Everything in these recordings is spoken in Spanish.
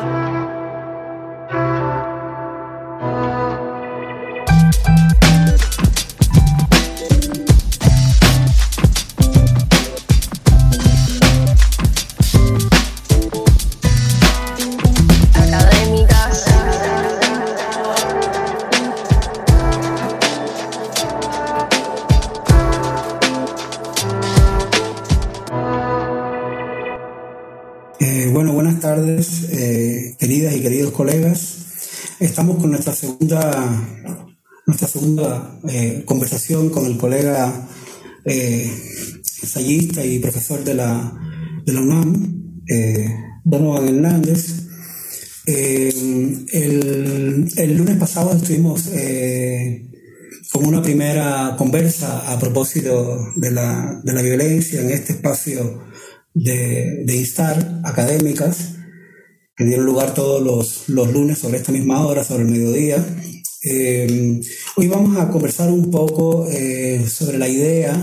Estamos nuestra segunda eh, conversación con el colega eh, ensayista y profesor de la, de la UNAM, eh, Donovan Hernández. Eh, el, el, lunes pasado estuvimos con una primera conversa a propósito de la, de la violencia en este espacio de, de instar académicas que dieron lugar todos los, los, lunes sobre esta misma hora, sobre el mediodía. Eh, hoy vamos a conversar un poco eh, sobre la idea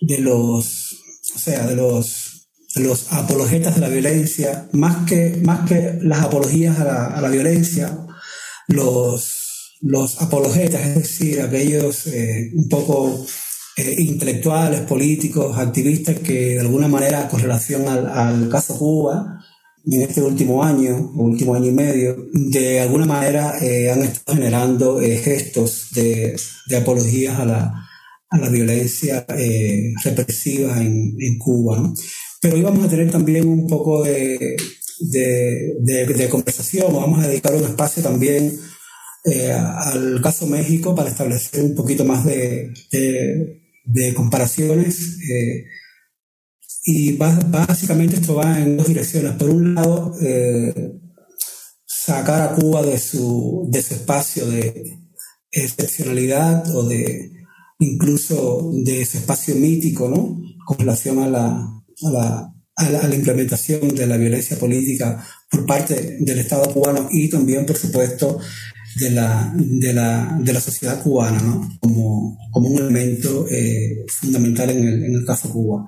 de los, o sea, de los, de los apologetas de la violencia, más que, más que las apologías a la, a la violencia, los, los apologetas, es decir, aquellos eh, un poco intelectuales, políticos, activistas que de alguna manera con relación al caso Cuba, en este último año, último año y medio, de alguna manera eh, han estado generando eh, gestos de, de, apologías a la, a la violencia eh, represiva en, en Cuba. ¿no? Pero hoy vamos a tener también un poco de, de, de conversación, vamos a dedicar un espacio también al caso México para establecer un poquito más de, de comparaciones y básicamente esto va en dos direcciones. Por un lado, eh, sacar a Cuba de su, de su espacio de excepcionalidad o de incluso de ese espacio mítico, ¿no? Con relación a la, a la, a la, implementación de la violencia política por parte del Estado cubano y también, por supuesto, de la, de la, de la sociedad cubana, ¿no? Como, como un elemento eh, fundamental en el, en el caso Cuba.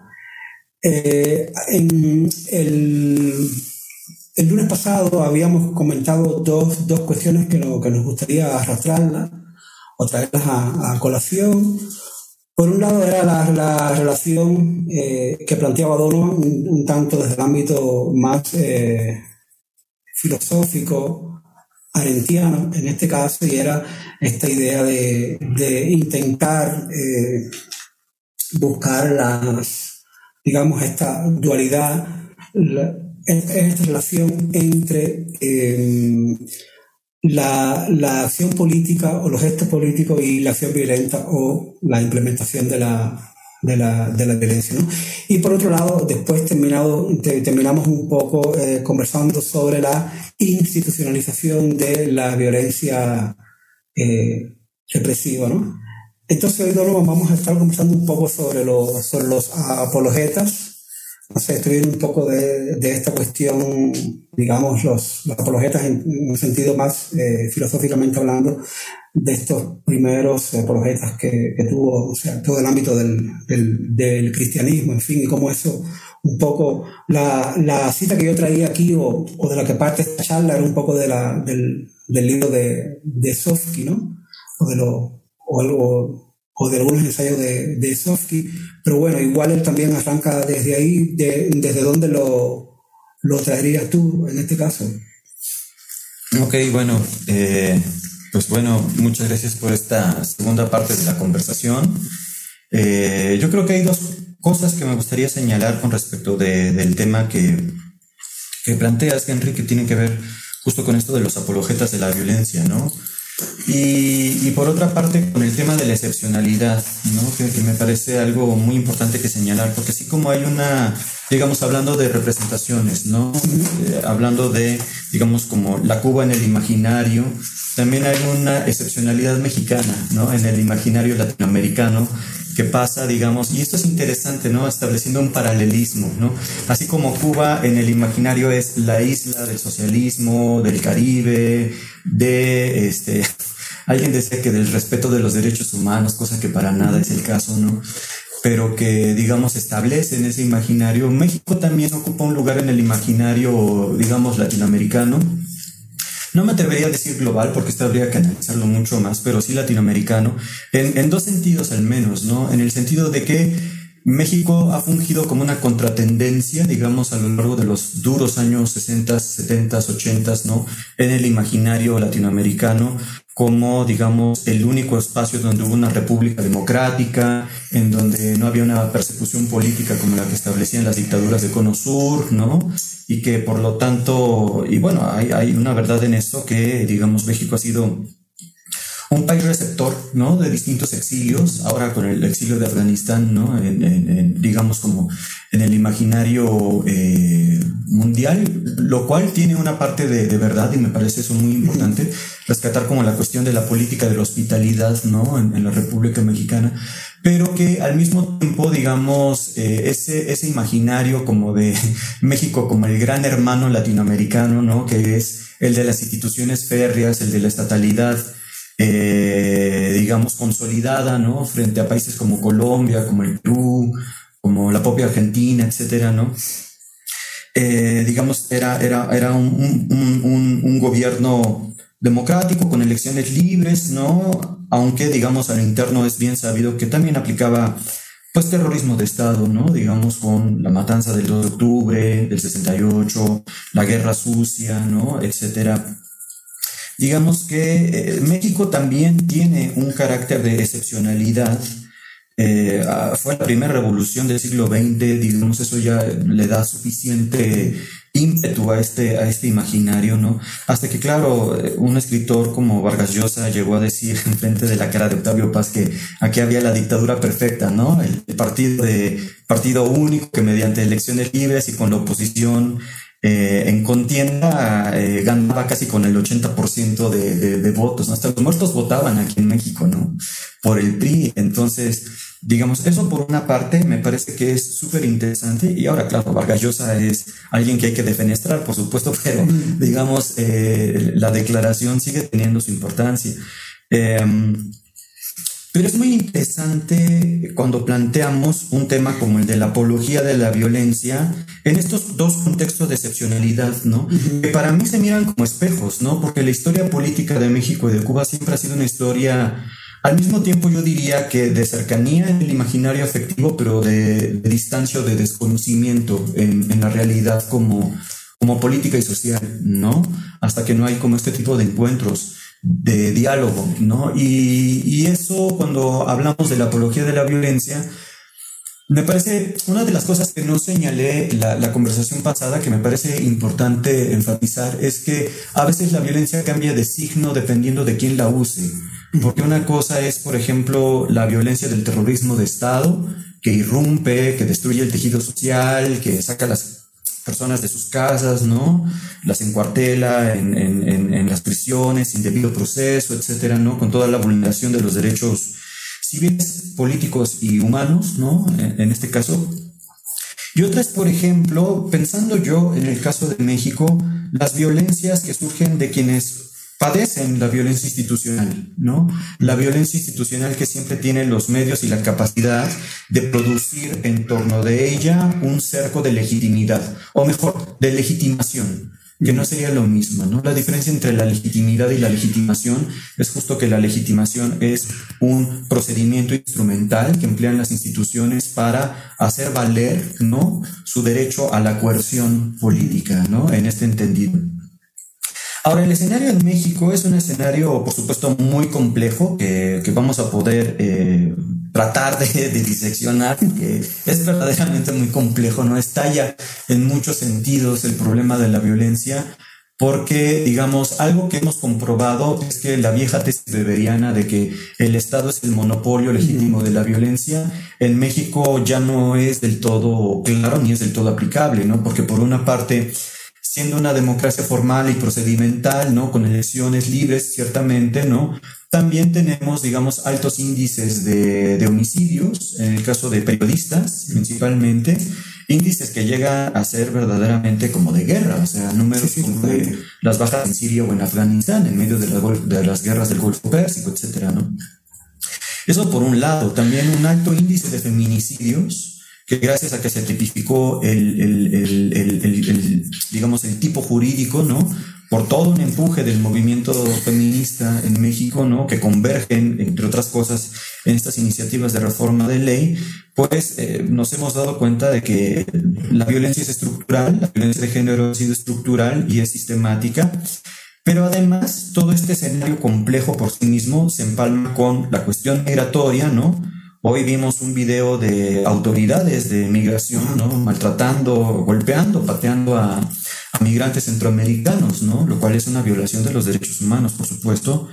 Eh, el, el, lunes pasado habíamos comentado dos, dos cuestiones que, que, nos gustaría arrastrarlas o traerlas a, a, colación. Por un lado era la, la relación eh, que planteaba Donovan un, tanto desde el ámbito más eh, filosófico, arentiano en este caso, y era esta idea de, de intentar buscar las digamos, esta dualidad, esta relación entre em, la, la, acción política o los gestos políticos y la acción violenta o la implementación de la, de la, de la violencia. Y por otro lado, después terminado, terminamos un poco eh, conversando sobre la institucionalización de la violencia eh, represiva. ¿no? Entonces hoy Donovan vamos a estar conversando un poco sobre los, sobre los apologetas. No sé, estoy un poco de, de, esta cuestión, digamos, los, los apologetas en, un sentido más eh, filosóficamente hablando, de estos primeros apologetas que, que, tuvo, o sea, todo el ámbito del, del, del, cristianismo, en fin, y cómo eso, un poco, la, la cita que yo traía aquí, o, o, de la que parte esta charla, era un poco de la, del, del libro de, de Sofsky, ¿no? O de lo, o algo o de algunos ensayos de, de Sofsky, pero bueno, igual él también arranca desde ahí, de, desde dónde lo, lo traerías tú en este caso. Ok, bueno, eh, pues bueno, muchas gracias por esta segunda parte de la conversación. Eh, yo creo que hay dos cosas que me gustaría señalar con respecto de, del tema que, que planteas, Henry, que tienen que ver justo con esto de los apologetas de la violencia, ¿no? Y, y, por otra parte, con el tema de la excepcionalidad, ¿no? que, que, me parece algo muy importante que señalar, porque así como hay una, digamos, hablando de representaciones, ¿no? Eh, hablando de, digamos, como la Cuba en el imaginario, también hay una excepcionalidad mexicana, ¿no? En el imaginario latinoamericano, que pasa, digamos, y esto es interesante, ¿no? Estableciendo un paralelismo, ¿no? Así como Cuba en el imaginario es la isla del socialismo, del Caribe, de, este, alguien decía que del respeto de los derechos humanos, cosa que para nada es el caso, ¿no? pero que, digamos, establecen ese imaginario. México también ocupa un lugar en el imaginario, digamos, latinoamericano. No me atrevería a decir global porque esto habría que analizarlo mucho más, pero sí latinoamericano, en, en dos sentidos al menos, ¿no? En el sentido de que México ha fungido como una contratendencia, digamos, a lo largo de los duros años 60, 70, 80, ¿no? En el imaginario latinoamericano, como, digamos, el único espacio donde hubo una república democrática, en donde no había una persecución política como la que establecían las dictaduras de Cono Sur, ¿no? Y que por lo tanto, y bueno, hay, hay una verdad en esto que, digamos, México ha sido un país receptor, ¿no? De distintos exilios, ahora con el exilio de Afganistán, ¿no? En, digamos como en el imaginario eh, mundial, lo cual tiene una parte de, verdad y me parece eso muy importante, rescatar como la cuestión de la política de la hospitalidad, ¿no? En, la República Mexicana, pero que al mismo tiempo, digamos, eh, ese, ese imaginario como de México como el gran hermano latinoamericano, ¿no? Que es el de las instituciones férreas, el de la estatalidad, eh, digamos, consolidada, ¿no? Frente a países como Colombia, como el Perú, como la propia Argentina, etcétera, ¿no? Eh, digamos, era, era, era un, un, un, gobierno democrático con elecciones libres, ¿no? Aunque, digamos, al interno es bien sabido que también aplicaba, pues, terrorismo de Estado, ¿no? Digamos, con la matanza del 2 de octubre, del 68, la guerra sucia, ¿no? Etcétera digamos que eh, México también tiene un carácter de excepcionalidad. Eh, ah, fue la primera revolución del siglo XX, digamos, eso ya le da suficiente ímpetu a este, a este imaginario, ¿no? Hasta que, claro, eh, un escritor como Vargas Llosa llegó a decir en frente de la cara de Octavio Paz que aquí había la dictadura perfecta, ¿no? El, partido de partido único que mediante elecciones libres y con la oposición eh, en contienda eh, ganaba casi con el 80% de, de, votos, Hasta los muertos votaban aquí en México, ¿no? Por el PRI. Entonces, digamos, eso por una parte me parece que es súper interesante. Y ahora, claro, Vargas Llosa es alguien que hay que defenestrar, por supuesto, pero digamos, eh, la declaración sigue teniendo su importancia. Pero es muy interesante cuando planteamos un tema como el de la apología de la violencia en estos dos contextos de excepcionalidad, ¿no? Que para mí se miran como espejos, ¿no? Porque la historia política de México y de Cuba siempre ha sido una historia, al mismo tiempo yo diría que de cercanía en el imaginario afectivo, pero de, distancia o de desconocimiento en, en la realidad como, como política y social, ¿no? Hasta que no hay como este tipo de encuentros de diálogo, ¿no? Y, y, eso cuando hablamos de la apología de la violencia, me parece una de las cosas que no señalé la, la conversación pasada que me parece importante enfatizar es que a veces la violencia cambia de signo dependiendo de quién la use. Porque una cosa es, por ejemplo, la violencia del terrorismo de Estado, que irrumpe, que destruye el tejido social, que saca las personas de sus casas, ¿no? Las encuartela en, en, en, las prisiones sin debido proceso, etcétera, ¿no? Con toda la vulneración de los derechos civiles, políticos y humanos, ¿no? En, este caso. Y otra es, por ejemplo, pensando yo en el caso de México, las violencias que surgen de quienes padecen la violencia institucional, ¿no? La violencia institucional que siempre tiene los medios y la capacidad de producir en torno de ella un cerco de legitimidad, o mejor, de legitimación, que no sería lo mismo, ¿no? La diferencia entre la legitimidad y la legitimación es justo que la legitimación es un procedimiento instrumental que emplean las instituciones para hacer valer, ¿no? Su derecho a la coerción política, ¿no? En este entendido. Ahora, el escenario en México es un escenario, por supuesto, muy complejo que, que vamos a poder eh, tratar de, diseccionar, que es verdaderamente muy complejo, ¿no? Estalla en muchos sentidos el problema de la violencia, porque, digamos, algo que hemos comprobado es que la vieja tesis beberiana de que el Estado es el monopolio legítimo de la violencia, en México ya no es del todo claro ni es del todo aplicable, ¿no? Porque por una parte, siendo una democracia formal y procedimental, ¿no? Con elecciones libres, ciertamente, ¿no? También tenemos, digamos, altos índices de, homicidios, en el caso de periodistas, principalmente, índices que llegan a ser verdaderamente como de guerra, o sea, números como de las bajas en Siria o en Afganistán, en medio de, de las guerras del Golfo Pérsico, etcétera, ¿no? Eso por un lado, también un alto índice de feminicidios, que gracias a que se tipificó el, el, el, digamos, el tipo jurídico, ¿no? Por todo un empuje del movimiento feminista en México, ¿no? Que convergen, entre otras cosas, en estas iniciativas de reforma de ley, pues eh, nos hemos dado cuenta de que la violencia es estructural, la violencia de género ha sido estructural y es sistemática, pero además, todo este escenario complejo por sí mismo se empalma con la cuestión migratoria, ¿no? Hoy vimos un video de autoridades de migración, ¿no? Maltratando, golpeando, pateando a, a migrantes centroamericanos, ¿no? Lo cual es una violación de los derechos humanos, por supuesto.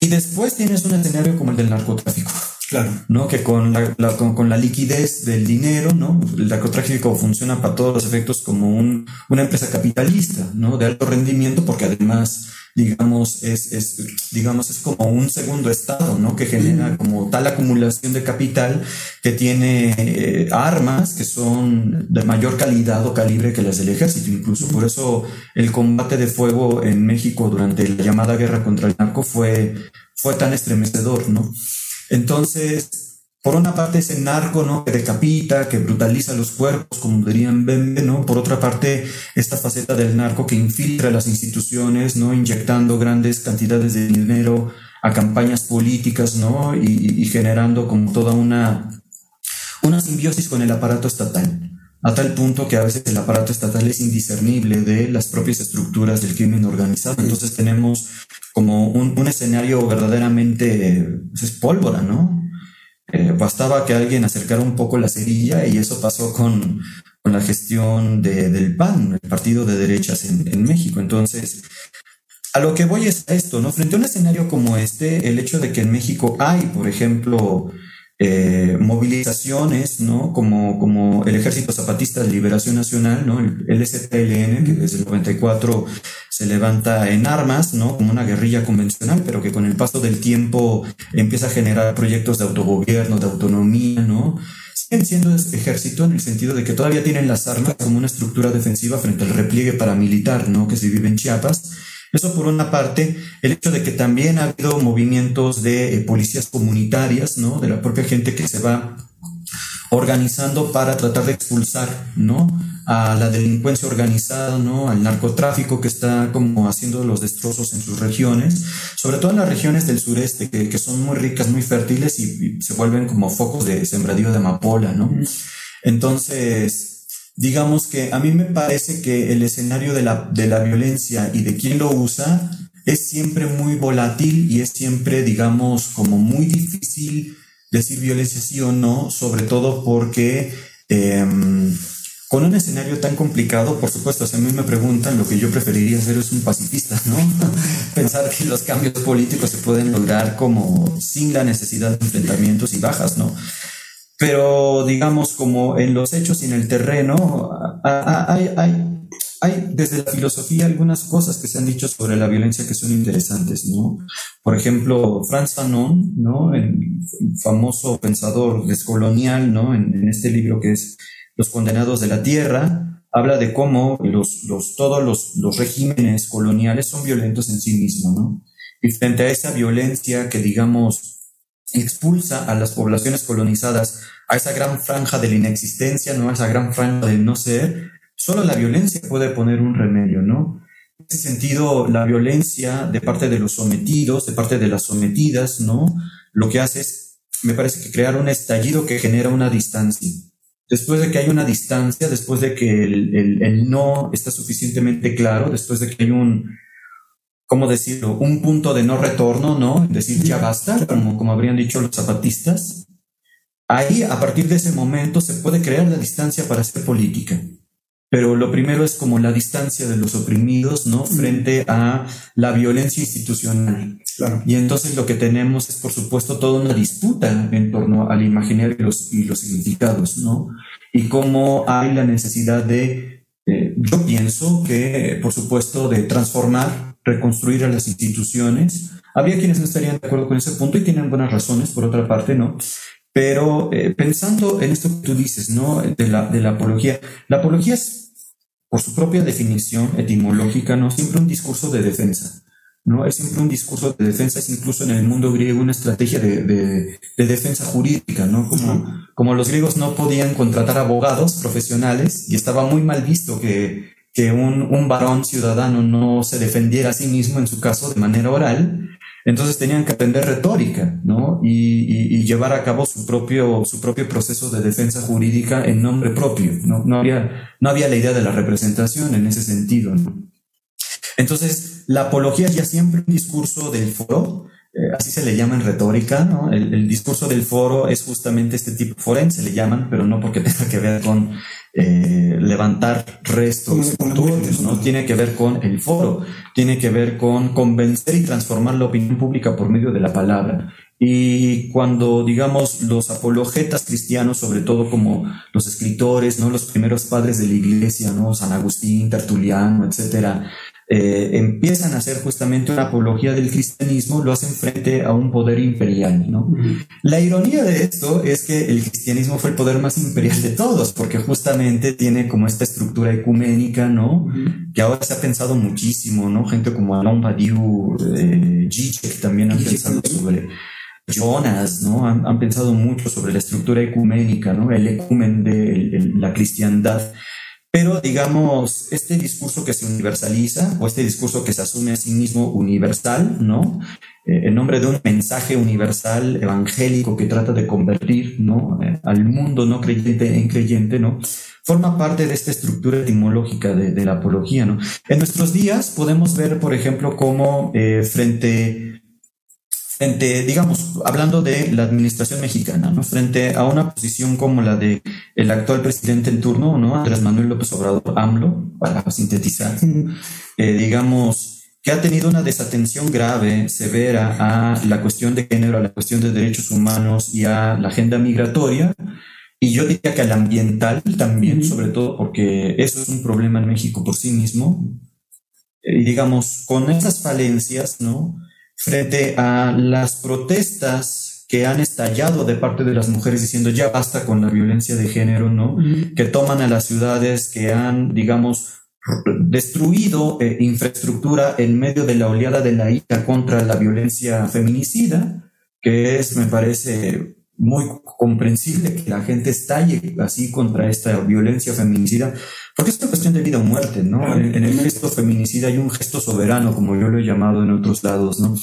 Y después tienes un escenario como el del narcotráfico. Claro. ¿no? Que con la, con, la liquidez del dinero, ¿no? El narcotráfico funciona para todos los efectos como un, una empresa capitalista, ¿no? De alto rendimiento, porque además, digamos, es, es, digamos, es como un segundo estado, ¿no? Que genera como tal acumulación de capital que tiene eh, armas que son de mayor calidad o calibre que las del ejército. Incluso por eso el combate de fuego en México durante la llamada guerra contra el narco fue, fue tan estremecedor, ¿no? Entonces, por una parte ese narco, ¿no? Que decapita, que brutaliza los cuerpos, como dirían Bembe, ¿no? Por otra parte, esta faceta del narco que infiltra las instituciones, ¿no? Inyectando grandes cantidades de dinero a campañas políticas, ¿no? Y, generando como toda una, una simbiosis con el aparato estatal a tal punto que a veces el aparato estatal es indiscernible de las propias estructuras del crimen organizado. Entonces tenemos como un, un escenario verdaderamente, pues, es pólvora, ¿no? Eh, bastaba que alguien acercara un poco la cerilla y eso pasó con, con la gestión de, del PAN, el partido de derechas en, en, México. Entonces, a lo que voy es a esto, ¿no? Frente a un escenario como este, el hecho de que en México hay, por ejemplo, eh, movilizaciones, ¿no? Como, como el Ejército Zapatista de Liberación Nacional, ¿no? El STLN, que desde el 94 se levanta en armas, ¿no? Como una guerrilla convencional, pero que con el paso del tiempo empieza a generar proyectos de autogobierno, de autonomía, ¿no? Siguen siendo ejército en el sentido de que todavía tienen las armas como una estructura defensiva frente al repliegue paramilitar, ¿no? Que se vive en Chiapas eso por una parte, el hecho de que también ha habido movimientos de eh, policías comunitarias, ¿no? De la propia gente que se va organizando para tratar de expulsar, ¿no? A la delincuencia organizada, ¿no? Al narcotráfico que está como haciendo los destrozos en sus regiones, sobre todo en las regiones del sureste, que, que son muy ricas, muy fértiles y, y, se vuelven como focos de sembradío de amapola, ¿no? Entonces, digamos que a mí me parece que el escenario de la, de la violencia y de quién lo usa es siempre muy volátil y es siempre, digamos, como muy difícil decir violencia sí o no, sobre todo porque em, con un escenario tan complicado, por supuesto, si a mí me preguntan, lo que yo preferiría hacer es un pacifista, ¿no? Pensar que los cambios políticos se pueden lograr como sin la necesidad de enfrentamientos y bajas, ¿no? Pero digamos como en los hechos y en el terreno, hay, hay, hay desde la filosofía algunas cosas que se han dicho sobre la violencia que son interesantes, ¿no? Por ejemplo, Franz Fanon, ¿no? El famoso pensador descolonial, ¿no? En, este libro que es Los condenados de la tierra, habla de cómo los, los, todos los, los regímenes coloniales son violentos en sí mismos, ¿no? Y frente a esa violencia que digamos expulsa a las poblaciones colonizadas a esa gran franja de la inexistencia, ¿no? A esa gran franja del no ser, solo la violencia puede poner un remedio, ¿no? En ese sentido, la violencia de parte de los sometidos, de parte de las sometidas, ¿no? Lo que hace es, me parece que crear un estallido que genera una distancia. Después de que hay una distancia, después de que el, el, el no está suficientemente claro, después de que hay un, ¿cómo decirlo? Un punto de no retorno, ¿no? Decir ya basta, como, como habrían dicho los zapatistas. Ahí, a partir de ese momento, se puede crear la distancia para hacer política. Pero lo primero es como la distancia de los oprimidos, ¿no? Frente a la violencia institucional. Claro. Y entonces lo que tenemos es, por supuesto, toda una disputa en torno al imaginario y los, y los significados, ¿no? Y cómo hay la necesidad de, eh, yo pienso que, por supuesto, de transformar reconstruir a las instituciones. Había quienes no estarían de acuerdo con ese punto y tienen buenas razones, por otra parte, ¿no? Pero eh, pensando en esto que tú dices, ¿no? De la, de la apología. La apología es, por su propia definición etimológica, ¿no? Siempre un discurso de defensa. ¿no? Es siempre un discurso de defensa, es incluso en el mundo griego una estrategia de, de, defensa jurídica, ¿no? Como, como, los griegos no podían contratar abogados profesionales y estaba muy mal visto que, que un, varón ciudadano no se defendiera a sí mismo, en su caso, de manera oral, entonces tenían que aprender retórica, ¿no? Y, llevar a cabo su propio, su propio proceso de defensa jurídica en nombre propio, ¿no? No había, no había la idea de la representación en ese sentido, ¿no? Entonces, la apología ya siempre un discurso del foro, eh, así se le llama en retórica, ¿no? El, discurso del foro es justamente este tipo, forense le llaman, pero no porque tenga que ver con eh, levantar restos, ¿no? Tiene que ver con el foro, tiene que ver con convencer y transformar la opinión pública por medio de la palabra. Y cuando, digamos, los apologetas cristianos, sobre todo como los escritores, ¿no? Los primeros padres de la iglesia, ¿no? San Agustín, Tertuliano, etcétera, eh, empiezan a hacer justamente una apología del cristianismo, lo hacen frente a un poder imperial, ¿no? La ironía de esto es que el cristianismo fue el poder más imperial de todos, porque justamente tiene como esta estructura ecuménica, ¿no? Que ahora se ha pensado muchísimo, ¿no? Gente como Alain Badiou, eh, Zizek también han pensado sobre Jonas, ¿no? Han, pensado mucho sobre la estructura ecuménica, ¿no? El ecumen de la cristiandad. Pero digamos, este discurso que se universaliza o este discurso que se asume a sí mismo universal, ¿no? Eh, en nombre de un mensaje universal evangélico que trata de convertir, ¿no? Eh, al mundo no creyente en creyente, ¿no? Forma parte de esta estructura etimológica de, la apología, ¿no? En nuestros días podemos ver, por ejemplo, cómo eh, frente frente, digamos, hablando de la administración mexicana, ¿no? Frente a una posición como la de el actual presidente en turno, ¿no? Andrés Manuel López Obrador, AMLO, para sintetizar, eh, digamos, que ha tenido una desatención grave, severa a la cuestión de género, a la cuestión de derechos humanos y a la agenda migratoria. Y yo diría que al ambiental también, sobre todo porque eso es un problema en México por sí mismo. Y digamos, con esas falencias, ¿no? Frente a las protestas que han estallado de parte de las mujeres diciendo ya basta con la violencia de género, ¿no? Que toman a las ciudades, que han, digamos, destruido eh, infraestructura en medio de la oleada de la ira contra la violencia feminicida, que es, me parece, muy comprensible que la gente estalle así contra esta violencia feminicida, porque es una cuestión de vida o muerte, ¿no? En, el gesto feminicida hay un gesto soberano, como yo lo he llamado en otros lados, ¿no?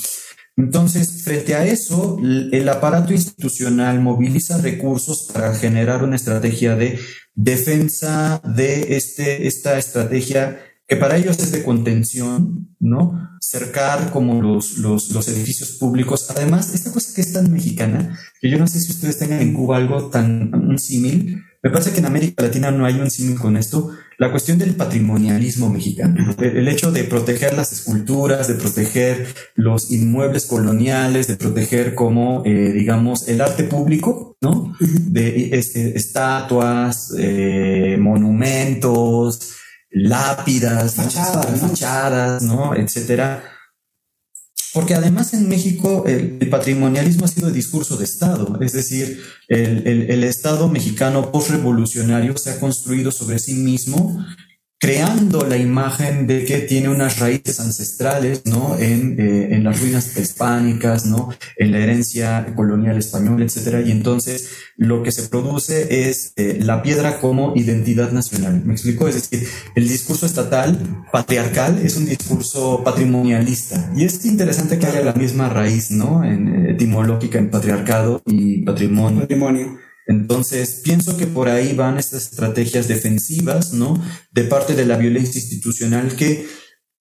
Entonces, frente a eso, el aparato institucional moviliza recursos para generar una estrategia de defensa de este, esta estrategia que para ellos es de contención, ¿no? Cercar como los, los, los, edificios públicos. Además, esta cosa que es tan mexicana, que yo no sé si ustedes tengan en Cuba algo tan, un símil, me parece que en América Latina no hay un símil con esto, la cuestión del patrimonialismo mexicano, el hecho de proteger las esculturas, de proteger los inmuebles coloniales, de proteger como, eh, digamos, el arte público, ¿no? De este, estatuas, eh, monumentos, lápidas, fachadas, ¿no? Etcétera. Porque además en México el, patrimonialismo ha sido discurso de Estado, es decir, el, el, el Estado mexicano postrevolucionario se ha construido sobre sí mismo creando la imagen de que tiene unas raíces ancestrales, ¿no? En, eh, en las ruinas hispánicas, ¿no? En la herencia colonial española, etcétera. Y entonces lo que se produce es eh, la piedra como identidad nacional. ¿Me explico? Es decir, el discurso estatal patriarcal es un discurso patrimonialista. Y es interesante que haya la misma raíz, ¿no? En, etimológica en patriarcado y patrimonio. Patrimonio. Entonces, pienso que por ahí van estas estrategias defensivas, ¿no? De parte de la violencia institucional que,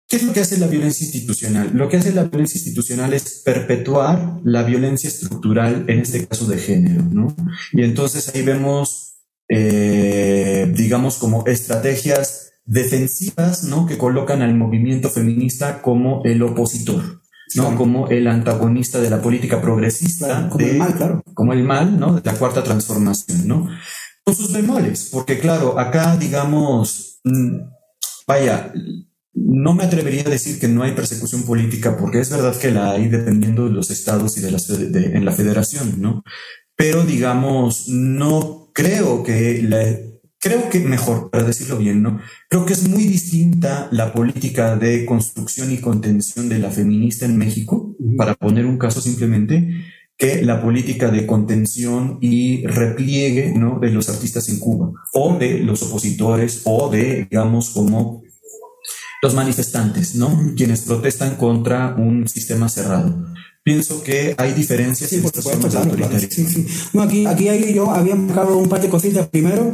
¿qué es lo que hace la violencia institucional? Lo que hace la violencia institucional es perpetuar la violencia estructural, en este caso de género, ¿no? Y entonces ahí vemos, eh, digamos, como estrategias defensivas, ¿no? Que colocan al movimiento feminista como el opositor. ¿No? Como el antagonista de la política progresista. como el mal, claro. Como el mal, ¿no? De la cuarta transformación, ¿no? Con sus bemoles, porque claro, acá, digamos, mm, vaya, no me atrevería a decir que no hay persecución política, porque es verdad que la hay dependiendo de los estados y de, las, en la federación, ¿no? Pero digamos, no creo que la creo que mejor, para decirlo bien, ¿no? Creo que es muy distinta la política de construcción y contención de la feminista en México, para poner un caso simplemente, que la política de contención y repliegue, ¿no? De los artistas en Cuba, o de los opositores, o de, digamos, como los manifestantes, ¿no? Quienes protestan contra un sistema cerrado. Pienso que hay diferencias sí, por supuesto, claro, sí, sí. aquí, aquí yo había marcado un par de cositas. Primero,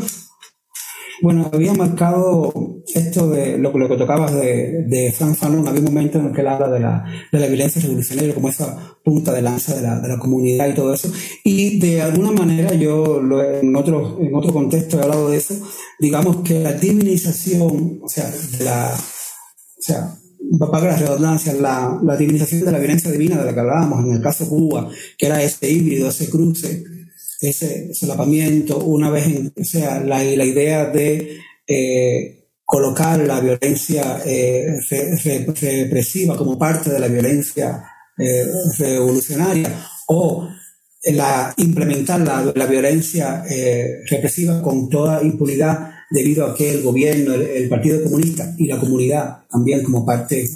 bueno, había marcado esto de lo, lo que tocabas de, de Frank Fanon. Había un momento en el que él habla de la, de la violencia revolucionaria como esa punta de lanza de la, de la comunidad y todo eso. Y de alguna manera, yo lo, en, otro, en otro contexto he hablado de eso, digamos que la divinización, o sea, la o sea, para la redundancia, la, la divinización de la violencia divina de la que hablábamos en el caso Cuba, que era ese híbrido, ese cruce, ese solapamiento, una vez en, o sea, la, la idea de eh, colocar la violencia eh, represiva como parte de la violencia eh, revolucionaria o la, implementar la, la violencia represiva con toda impunidad debido a que el gobierno, el, Partido Comunista y la comunidad también como parte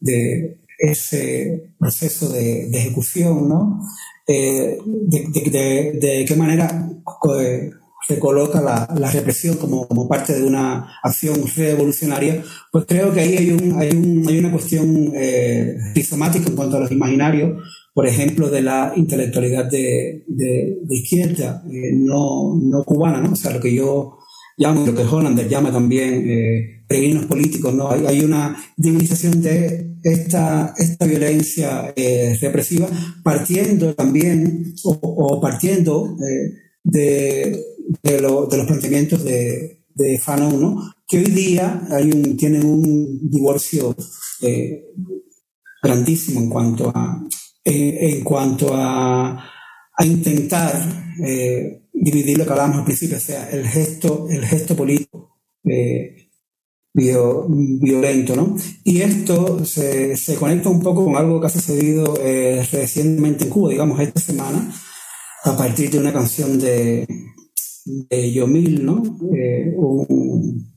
de, ese proceso de ejecución, ¿no? Eh, de, de, qué manera se coloca la, la represión como, como, parte de una acción revolucionaria, pues creo que ahí hay, un, hay, un, hay una cuestión eh, rizomática en cuanto a los imaginarios, por ejemplo, de la intelectualidad de, de, izquierda, eh, no, no cubana, ¿no? O sea, lo que yo llama, lo que Hollander llama también eh, peregrinos políticos, ¿no? Hay, hay, una divinización de esta, esta violencia eh, represiva partiendo también o, partiendo eh, de, de, de, los planteamientos de, de Fanon, ¿no? Que hoy día hay un, tienen un divorcio eh, grandísimo en cuanto a, en cuanto a, a intentar dividir lo que hablábamos al principio, o sea, el gesto, el gesto político eh, violento, ¿no? Y esto se, se, conecta un poco con algo que ha sucedido eh, recientemente en Cuba, digamos, esta semana, a partir de una canción de, de Yomil, ¿no? Eh, un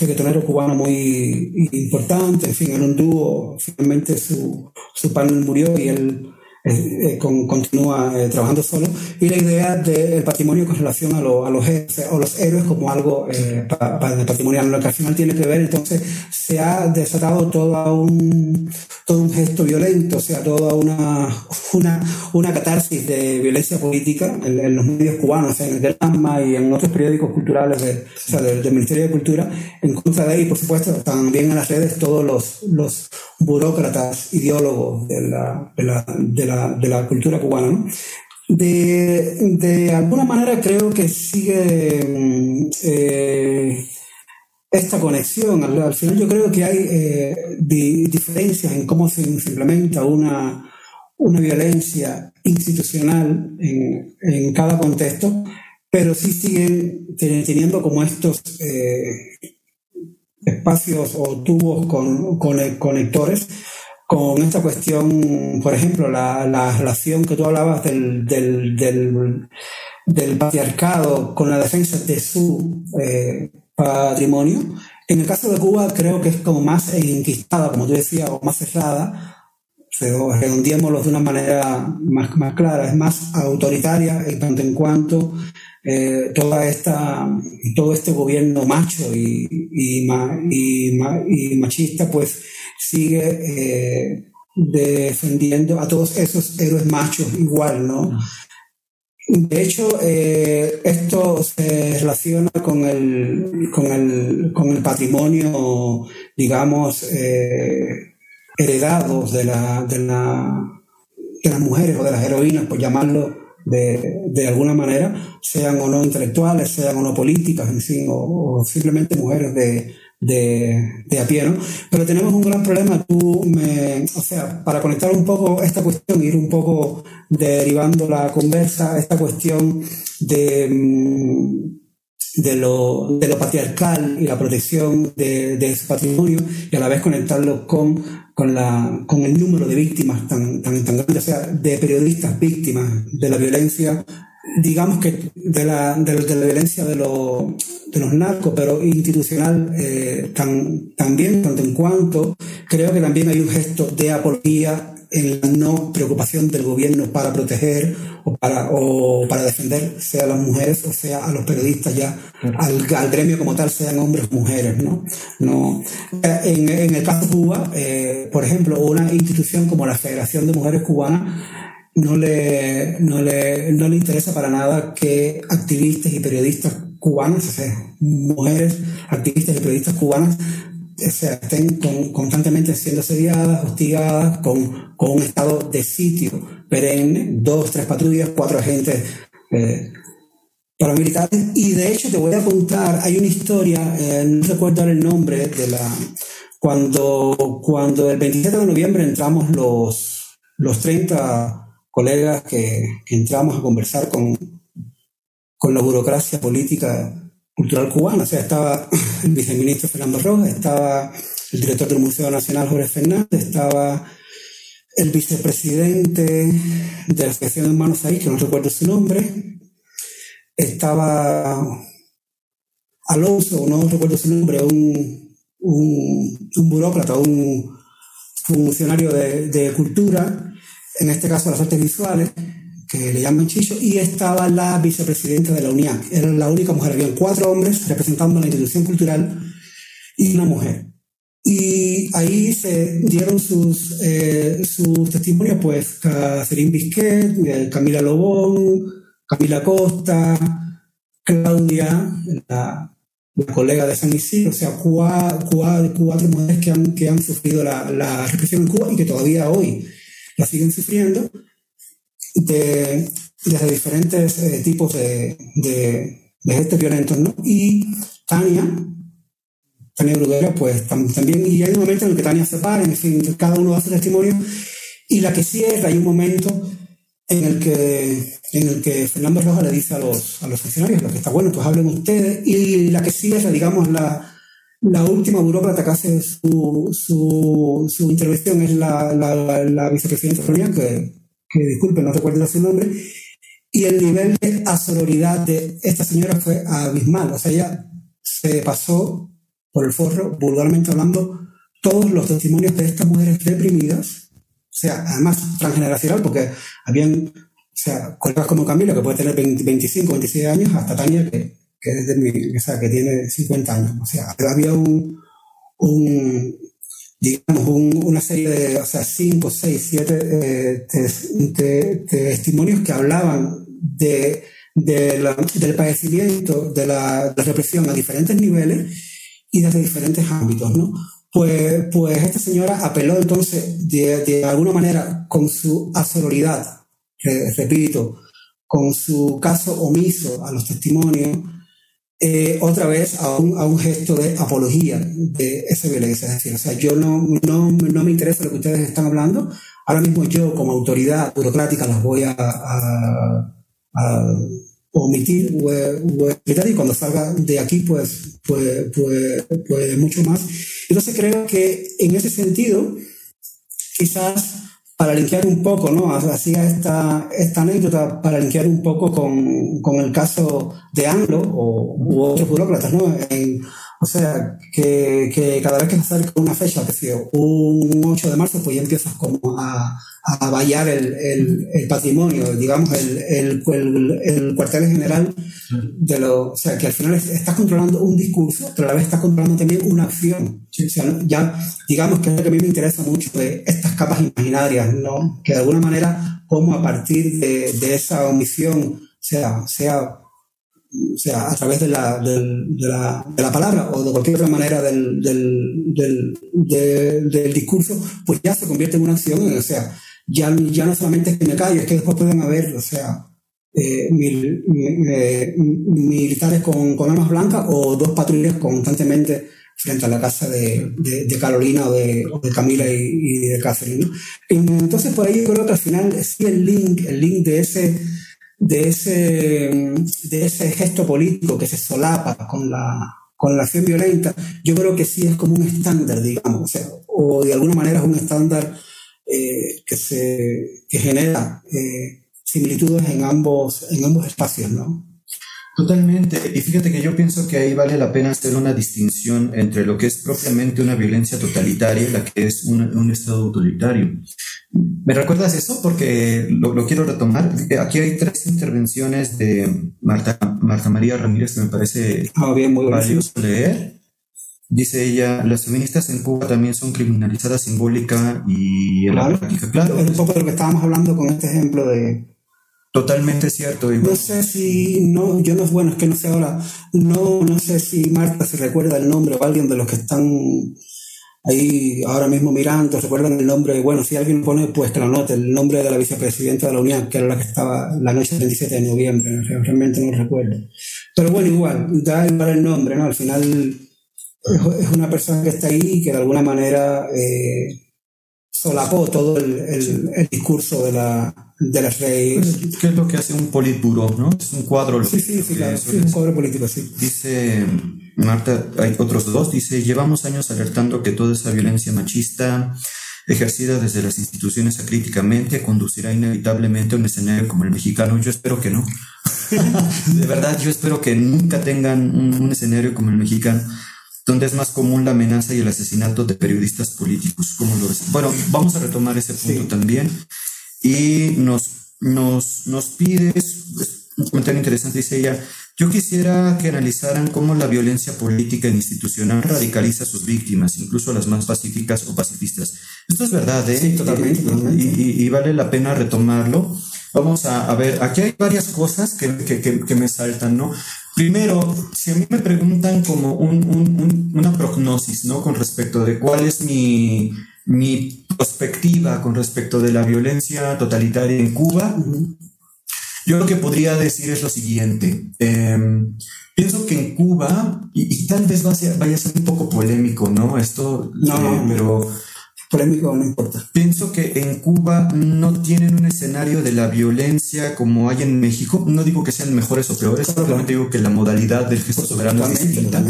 reggaetonero cubano muy importante, en fin, en un dúo, finalmente su, su panel murió y él eh, con, continúa eh, trabajando solo, y la idea del patrimonio con relación a, lo, a los, o los héroes como algo eh, para, el patrimonio, lo que al final tiene que ver, entonces se ha desatado todo un, todo un gesto violento, o sea, toda una, una, una catarsis de violencia política en, los medios cubanos, en el AMA y en otros periódicos culturales de, o sea, del, Ministerio de Cultura, en contra de ahí, por supuesto, también en las redes todos los, los burócratas, ideólogos de la, de la, de la, de la cultura cubana. De, de, alguna manera creo que sigue mm, eh, esta conexión. Al, final yo creo que hay eh, diferencias en cómo se, implementa una, una violencia institucional en, en, cada contexto, pero sí siguen teniendo como estos eh, espacios o tubos con, conectores con esta cuestión, por ejemplo, la, la relación que tú hablabas del, del, del, del, patriarcado con la defensa de su eh, patrimonio. En el caso de Cuba creo que es como más enquistada, como tú decías, o más cerrada, pero redondeémoslo de una manera más, más clara, es más autoritaria en tanto en cuanto eh, toda esta, todo este gobierno macho y, y, y, machista, pues sigue eh, defendiendo a todos esos héroes machos igual, ¿no? De hecho, eh, esto se relaciona con el, con el, con el patrimonio, digamos, heredados de, la, de, la, de las mujeres o de las heroínas, por llamarlo de, de, alguna manera, sean o no intelectuales, sean o no políticas, en fin, o, simplemente mujeres de, de, de, a pie, ¿no? Pero tenemos un gran problema, tú me, o sea, para conectar un poco esta cuestión, ir un poco derivando la conversa, esta cuestión de, mm, de lo, de lo patriarcal y la protección de, de ese patrimonio y a la vez conectarlo con con, la, con el número de víctimas tan, tan, tan grande, o sea, de periodistas víctimas de la violencia digamos que de la, de, la violencia de, de, los narcos, pero institucional eh, también, tanto en cuanto creo que también hay un gesto de apología en la no preocupación del gobierno para proteger o para, o para defender, sea a las mujeres o sea a los periodistas ya, al, al gremio como tal, sean hombres o mujeres, ¿no? no en, en el caso de Cuba, eh, por ejemplo, una institución como la Federación de Mujeres Cubanas no le, no le, no le interesa para nada que activistas y periodistas cubanos, mujeres activistas y periodistas cubanas, estén constantemente siendo asediadas, hostigadas, con, con, un estado de sitio perenne, dos, tres patrullas, cuatro agentes eh, paramilitares. Y de hecho te voy a contar, hay una historia, eh, no recuerdo el nombre de la... Cuando, cuando el 27 de noviembre entramos los, los 30 colegas que, entramos a conversar con, con la burocracia política cultural cubana. O sea, estaba el viceministro Fernando Rojas, estaba el director del Museo Nacional Jorge Fernández, estaba el vicepresidente de la Asociación de Hermanos Ahí, que no recuerdo su nombre, estaba Alonso, no recuerdo su nombre, un, un, un burócrata, un funcionario de, de cultura, en este caso las artes visuales, que le llaman Chicho, y estaba la vicepresidenta de la UNIAC. Era la única mujer. Habían cuatro hombres representando la institución cultural y una mujer. Y ahí se dieron sus, eh, sus testimonios, pues, Catherine Bisquet, eh, Camila Lobón, Camila Costa, Claudia, la, colega de San Isidro, o sea, cuatro, mujeres que han, que han sufrido la, la represión en Cuba y que todavía hoy la siguen sufriendo de, desde diferentes eh, tipos de, de, de, gestos violentos, ¿no? Y Tania, Tania Bruguera, pues también, y hay un momento en el que Tania se para, en fin, cada uno da su testimonio, y la que cierra, hay un momento en el que, en el que Fernando Rojas le dice a los, a los funcionarios, lo que está bueno, pues hablen ustedes, y la que cierra, digamos, la, la última burócrata que hace su, su, su intervención es la, la, la vicepresidenta Florian, que que disculpen, no recuerdo su nombre, y el nivel de asororidad de esta señora fue abismal. O sea, ella se pasó por el forro, vulgarmente hablando, todos los testimonios de estas mujeres deprimidas, o sea, además transgeneracional, porque habían, o sea, colegas como Camila, que puede tener 25, 26 años, hasta Tania, que, que, es de mi, o sea, que tiene 50 años. O sea, había un, un, digamos, una serie de, o sea, cinco, seis, siete eh, testimonios que hablaban de, del padecimiento de la, represión a diferentes niveles y desde diferentes ámbitos, ¿no? Pues, pues esta señora apeló entonces de, de alguna manera con su asororidad, repito, con su caso omiso a los testimonios, eh, otra vez a un, a un, gesto de apología de esa violencia. Es decir, o sea, yo no, no, no, me interesa lo que ustedes están hablando. Ahora mismo yo, como autoridad burocrática, las voy a, a, a omitir y cuando salga de aquí, pues, pues, pues, pues mucho más. Entonces creo que en ese sentido, quizás para linkear un poco, ¿no? Hacía esta, esta anécdota para linkear un poco con, con el caso de Anglo o, u otros burócratas, ¿no? o sea, que, que, cada vez que se acerca una fecha, que sea un 8 de marzo, pues ya empiezas como a, a vallar el, el, el, patrimonio, digamos, el, el, el, cuartel general de lo, o sea, que al final estás controlando un discurso, pero a la vez estás controlando también una acción. O sea, ya, digamos que es lo que a mí me interesa mucho de estas capas imaginarias, ¿no? Que de alguna manera, como a partir de, de esa omisión, sea, sea o sea, a través de la, de, la, de la, palabra o de cualquier otra manera del, del, del, del, discurso, pues ya se convierte en una acción, o sea, ya, ya no solamente es que me callo, es que después pueden haber, o sea, eh, mil, eh, militares con, con, armas blancas o dos patrullas constantemente frente a la casa de, de, Carolina o de, de Camila y, de Catherine. Entonces, por ahí yo creo que al final sí el link, el link de ese, de ese, de ese gesto político que se solapa con la, con la acción violenta, yo creo que sí es como un estándar, digamos, o, sea, o de alguna manera es un estándar eh, que, se, que genera eh, similitudes en ambos, en ambos espacios, ¿no? Totalmente. Y fíjate que yo pienso que ahí vale la pena hacer una distinción entre lo que es propiamente una violencia totalitaria y la que es un, Estado autoritario. ¿Me recuerdas eso? Porque lo, quiero retomar. Aquí hay tres intervenciones de Marta, Marta María Ramírez que me parece ah, bien, muy valioso leer. Dice ella, las feministas en Cuba también son criminalizadas simbólica y en la práctica. Claro. Es un poco de lo que estábamos hablando con este ejemplo de, Totalmente cierto. No sé si, no, yo no, bueno, es que no sé ahora, no, no sé si Marta se recuerda el nombre o alguien de los que están ahí ahora mismo mirando, recuerdan el nombre, bueno, si alguien pone, pues que lo note, el nombre de la vicepresidenta de la Unión, que era la que estaba la noche del 17 de noviembre, realmente no recuerdo. Pero bueno, igual, da igual el nombre, ¿no? Al final es, una persona que está ahí y que de alguna manera eh, solapó todo el, el discurso de la de las leyes. ¿Qué es lo que hace un politburo, no? Es un cuadro. Sí, sí, sí, claro, sí, un cuadro político, sí. Dice Marta, hay otros dos, dice, llevamos años alertando que toda esa violencia machista ejercida desde las instituciones acríticamente conducirá inevitablemente a un escenario como el mexicano. Yo espero que no. de verdad, yo espero que nunca tengan un, escenario como el mexicano donde es más común la amenaza y el asesinato de periodistas políticos. ¿Cómo lo ves? Bueno, vamos a retomar ese punto también y nos, nos, nos pides, un comentario interesante, dice ella, yo quisiera que analizaran cómo la violencia política e institucional radicaliza a sus víctimas, incluso a las más pacíficas o pacifistas. Esto es verdad, ¿eh? Sí, totalmente. Y, vale la pena retomarlo. Vamos a, ver, aquí hay varias cosas que, que, que, me saltan, ¿no? Primero, si a mí me preguntan como un, un, una prognosis, ¿no? Con respecto de cuál es mi, mi perspectiva con respecto de la violencia totalitaria en Cuba, yo lo que podría decir es lo siguiente. Em, pienso que en Cuba, y, tal vez vaya a ser un poco polémico, ¿no? Esto, no, eh, pero... Polémico no importa. Pienso que en Cuba no tienen un escenario de la violencia como hay en México. No digo que sean mejores o peores, solamente digo que la modalidad del gesto soberano es distinta.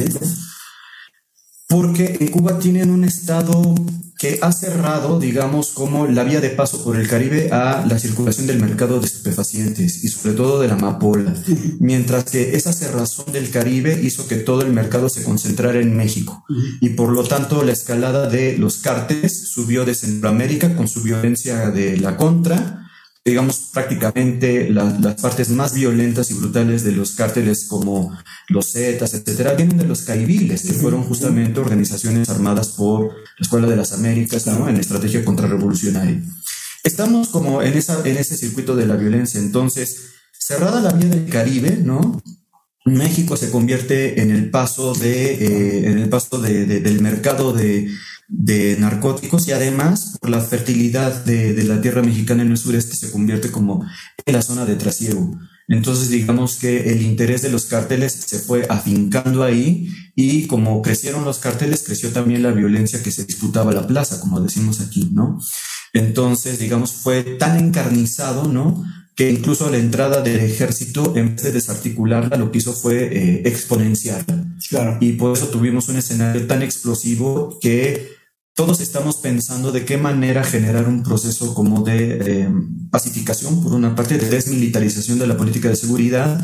Porque en Cuba tienen un estado que ha cerrado, digamos, como la vía de paso por el Caribe a la circulación del mercado de estupefacientes y sobre todo de la amapola, mientras que esa cerrazón del Caribe hizo que todo el mercado se concentrara en México. Y por lo tanto la escalada de los cárteles subió de Centroamérica con su violencia de la contra. Digamos, prácticamente las partes más violentas y brutales de los cárteles como los Zetas, etcétera, vienen de los caibiles, que fueron justamente organizaciones armadas por Escuela de las Américas, ¿no? En estrategia contrarrevolucionaria. Estamos como en, esa, en ese circuito de la violencia. Entonces, cerrada la vía del Caribe, ¿no? México se convierte en el paso de, eh, en el paso del mercado de, de narcóticos y además por la fertilidad de, la tierra mexicana en el sureste se convierte como en la zona de trasiego. Entonces digamos que el interés de los cárteles se fue afincando ahí y como crecieron los cárteles, creció también la violencia que se disputaba la plaza, como decimos aquí, ¿no? Entonces, digamos, fue tan encarnizado, ¿no? Que incluso la entrada del ejército, en vez de desarticularla, lo que hizo fue eh, exponenciarla. Claro. Y por eso tuvimos un escenario tan explosivo que todos estamos pensando de qué manera generar un proceso como de eh, pacificación, por una parte, de desmilitarización de la política de seguridad,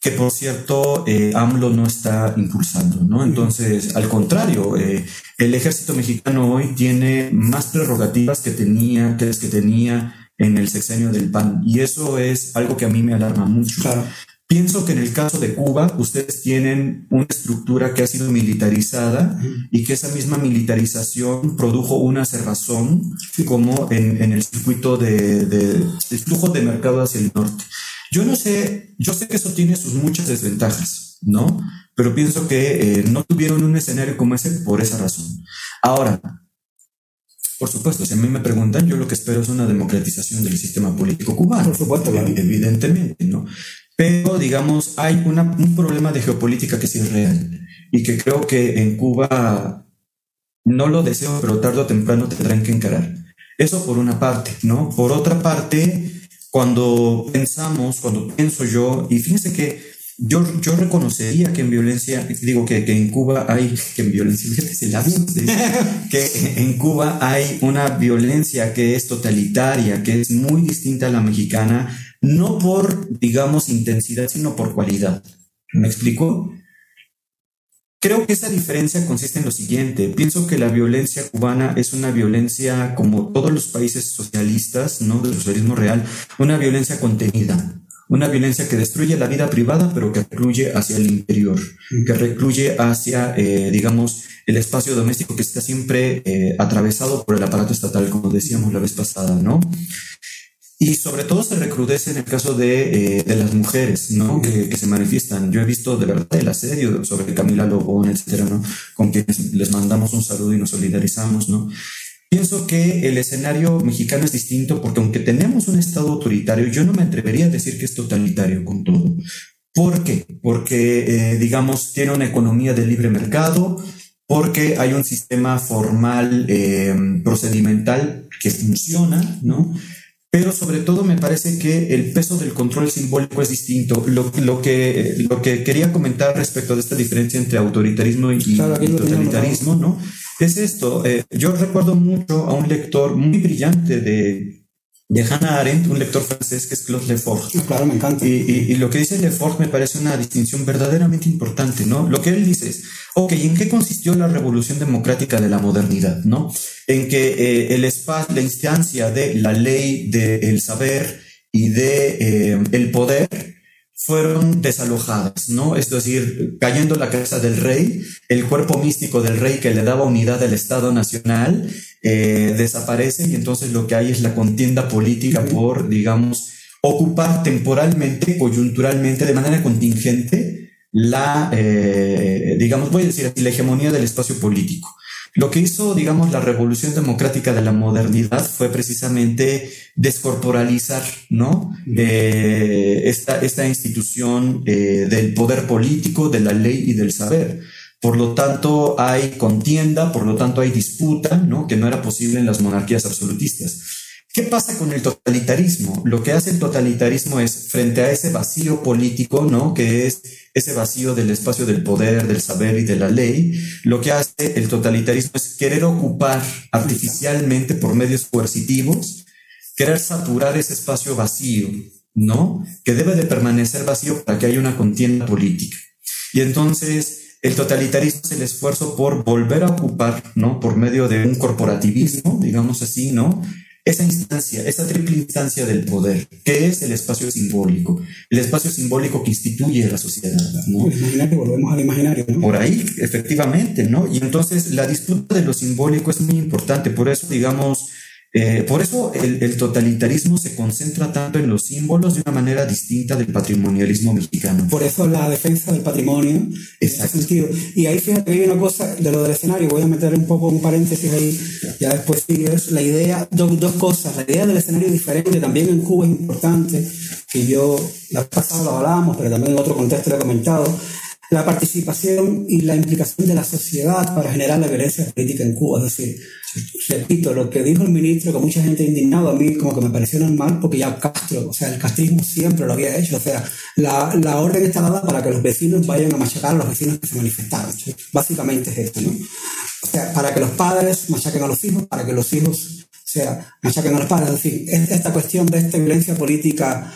que por cierto eh, AMLO no está impulsando, ¿no? Entonces, al contrario, eh, el ejército mexicano hoy tiene más prerrogativas que tenía, que las que tenía en el sexenio del PAN, y eso es algo que a mí me alarma mucho. Claro. Pienso que en el caso de Cuba, ustedes tienen una estructura que ha sido militarizada y que esa misma militarización produjo una cerrazón como en, el circuito de, flujo de mercado hacia el norte. Yo no sé, yo sé que eso tiene sus muchas desventajas, ¿no? Pero pienso que eh, no tuvieron un escenario como ese por esa razón. Ahora, por supuesto, si a mí me preguntan, yo lo que espero es una democratización del sistema político cubano. Por supuesto, evidentemente, ¿no? Pero, digamos, hay un problema de geopolítica que sí es real y que creo que en Cuba no lo deseo, pero tarde o temprano tendrán que encarar. Eso por una parte, ¿no? Por otra parte, cuando pensamos, cuando pienso yo, y fíjense que yo, yo reconocería que en violencia, digo que, que en Cuba hay, que en violencia, fíjate, que en Cuba hay una violencia que es totalitaria, que es muy distinta a la mexicana, no por, digamos, intensidad, sino por cualidad. ¿Me explico? Creo que esa diferencia consiste en lo siguiente. Pienso que la violencia cubana es una violencia, como todos los países socialistas, ¿no? Del socialismo real, una violencia contenida. Una violencia que destruye la vida privada, pero que recluye hacia el interior, que recluye hacia, eh, digamos, el espacio doméstico que está siempre eh, atravesado por el aparato estatal, como decíamos la vez pasada, ¿no? Y sobre todo se recrudece en el caso de, eh, de las mujeres, ¿no? Que, que, se manifiestan. Yo he visto de verdad el asedio sobre Camila Lobón, etcétera, ¿no? Con quienes les mandamos un saludo y nos solidarizamos, ¿no? Pienso que el escenario mexicano es distinto porque aunque tenemos un Estado autoritario, yo no me atrevería a decir que es totalitario con todo. ¿Por qué? Porque, eh, digamos, tiene una economía de libre mercado, porque hay un sistema formal, eh, procedimental que funciona, ¿no? Pero sobre todo me parece que el peso del control simbólico es distinto. Lo, lo, que, lo que quería comentar respecto de esta diferencia entre autoritarismo y, totalitarismo, ¿no? Es esto. Eh, yo recuerdo mucho a un lector muy brillante de de Hannah Arendt, un lector francés que es Claude Lefort. Claro, me encanta. Y, lo que dice Lefort me parece una distinción verdaderamente importante, ¿no? Lo que él dice es, ok, ¿en qué consistió la revolución democrática de la modernidad, ¿no? En que eh, el espacio, la instancia de la ley, del saber y de eh, el poder fueron desalojadas, ¿no? Es decir, cayendo la casa del rey, el cuerpo místico del rey que le daba unidad al Estado Nacional eh, desaparece y entonces lo que hay es la contienda política por, digamos, ocupar temporalmente, coyunturalmente, de manera contingente, la, eh, digamos, voy a decir así, la hegemonía del espacio político. Lo que hizo, digamos, la revolución democrática de la modernidad fue precisamente descorporalizar, ¿no? Esta, esta institución eh, del poder político, de la ley y del saber. Por lo tanto, hay contienda, por lo tanto, hay disputa, ¿no? Que no era posible en las monarquías absolutistas. ¿Qué pasa con el totalitarismo? Lo que hace el totalitarismo es, frente a ese vacío político, ¿no? Que es ese vacío del espacio del poder, del saber y de la ley, lo que hace el totalitarismo es querer ocupar artificialmente por medios coercitivos, querer saturar ese espacio vacío, ¿no? Que debe de permanecer vacío para que haya una contienda política. Y entonces, el totalitarismo es el esfuerzo por volver a ocupar, ¿no? Por medio de un corporativismo, digamos así, ¿no? Esa instancia, esa triple instancia del poder, que es el espacio simbólico, el espacio simbólico que instituye la sociedad. ¿no? imaginario, volvemos al imaginario. ¿no? Por ahí, efectivamente, ¿no? Y entonces la disputa de lo simbólico es muy importante, por eso, digamos, eh, por eso el, totalitarismo se concentra tanto en los símbolos de una manera distinta del patrimonialismo mexicano. Por eso la defensa del patrimonio. Exacto. Sentido. Y ahí fíjate que hay una cosa de lo del escenario, voy a meter un poco un paréntesis ahí, ya después sigues. La idea, dos, dos cosas. La idea del escenario diferente también en Cuba es importante, que yo la vez pasada lo hablábamos, pero también en otro contexto lo he comentado la participación y la implicación de la sociedad para generar la violencia política en Cuba. Es decir, repito, lo que dijo el ministro, que mucha gente indignado, a mí como que me pareció normal, porque ya Castro, o sea, el castrismo siempre lo había hecho. O sea, la, la orden está dada para que los vecinos vayan a machacar a los vecinos que se manifestaron. Básicamente es esto, ¿no? O sea, para que los padres machaquen a los hijos, para que los hijos, o sea, machaquen a los padres. Es decir, esta cuestión de esta violencia política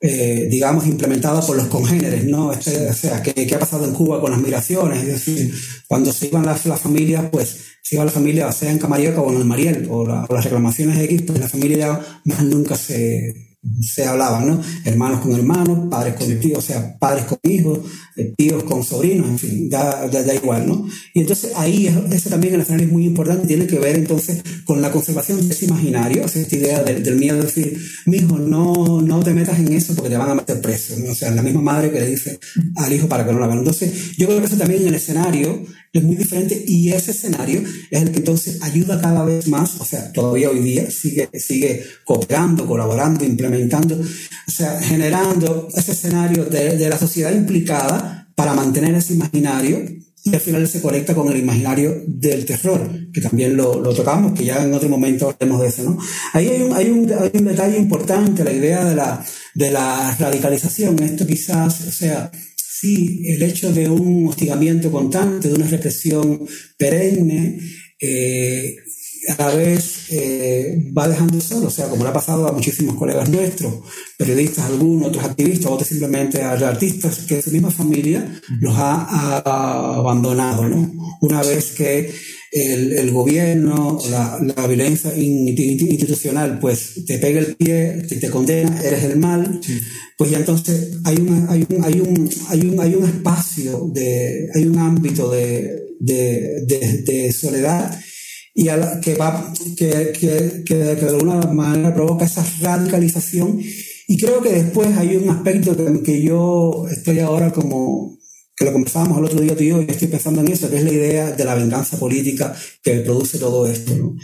eh, digamos, implementada por los congéneres, ¿no? Este, o sea, ¿qué, ha pasado en Cuba con las migraciones? Es decir, cuando se iban las, las familias, pues se iba la familia, sea en Camarioca o en el Mariel, o, o las reclamaciones X, pues la familia más nunca se, se hablaba, ¿no? Hermanos con hermanos, padres con tíos, o sea, padres con hijos, eh, tíos con sobrinos, en fin, da, da, igual, ¿no? Y entonces ahí, ese también el escenario es muy importante, tiene que ver entonces con la conservación de ese imaginario, o sea, esta idea del, miedo de decir, mijo, no, no te metas en eso porque te van a meter preso, ¿no? O sea, la misma madre que le dice al hijo para que no lo hagan. Entonces, yo creo que eso también en el escenario es muy diferente y ese escenario es el que entonces ayuda cada vez más, o sea, todavía hoy día sigue, sigue cooperando, colaborando, implementando, o sea, generando ese escenario de, de la sociedad implicada para mantener ese imaginario y al final se conecta con el imaginario del terror, que también lo, lo tocamos, que ya en otro momento hablemos de eso, ¿no? Ahí hay un, hay un, hay un detalle importante, la idea de la, de la radicalización, esto quizás, o sea, Sí, el hecho de un hostigamiento constante, de una represión perenne, eh, a la vez eh, va dejando solo, o sea, como le ha pasado a muchísimos colegas nuestros, periodistas algunos, otros activistas, otros simplemente a artistas, que su misma familia los ha, abandonado, ¿no? Una vez que el, el gobierno, la, la, violencia institucional, pues te pega el pie, te, te condena, eres el mal, pues ya entonces hay, una, hay, un, hay, un, hay, un, hay un espacio, de, hay un ámbito de, de, de, de soledad y a la, que, va, que, que, que, de alguna manera provoca esa radicalización. Y creo que después hay un aspecto que, que yo estoy ahora como, que lo conversábamos el otro día tú y yo, y estoy pensando en eso, que es la idea de la venganza política que produce todo esto. ¿no?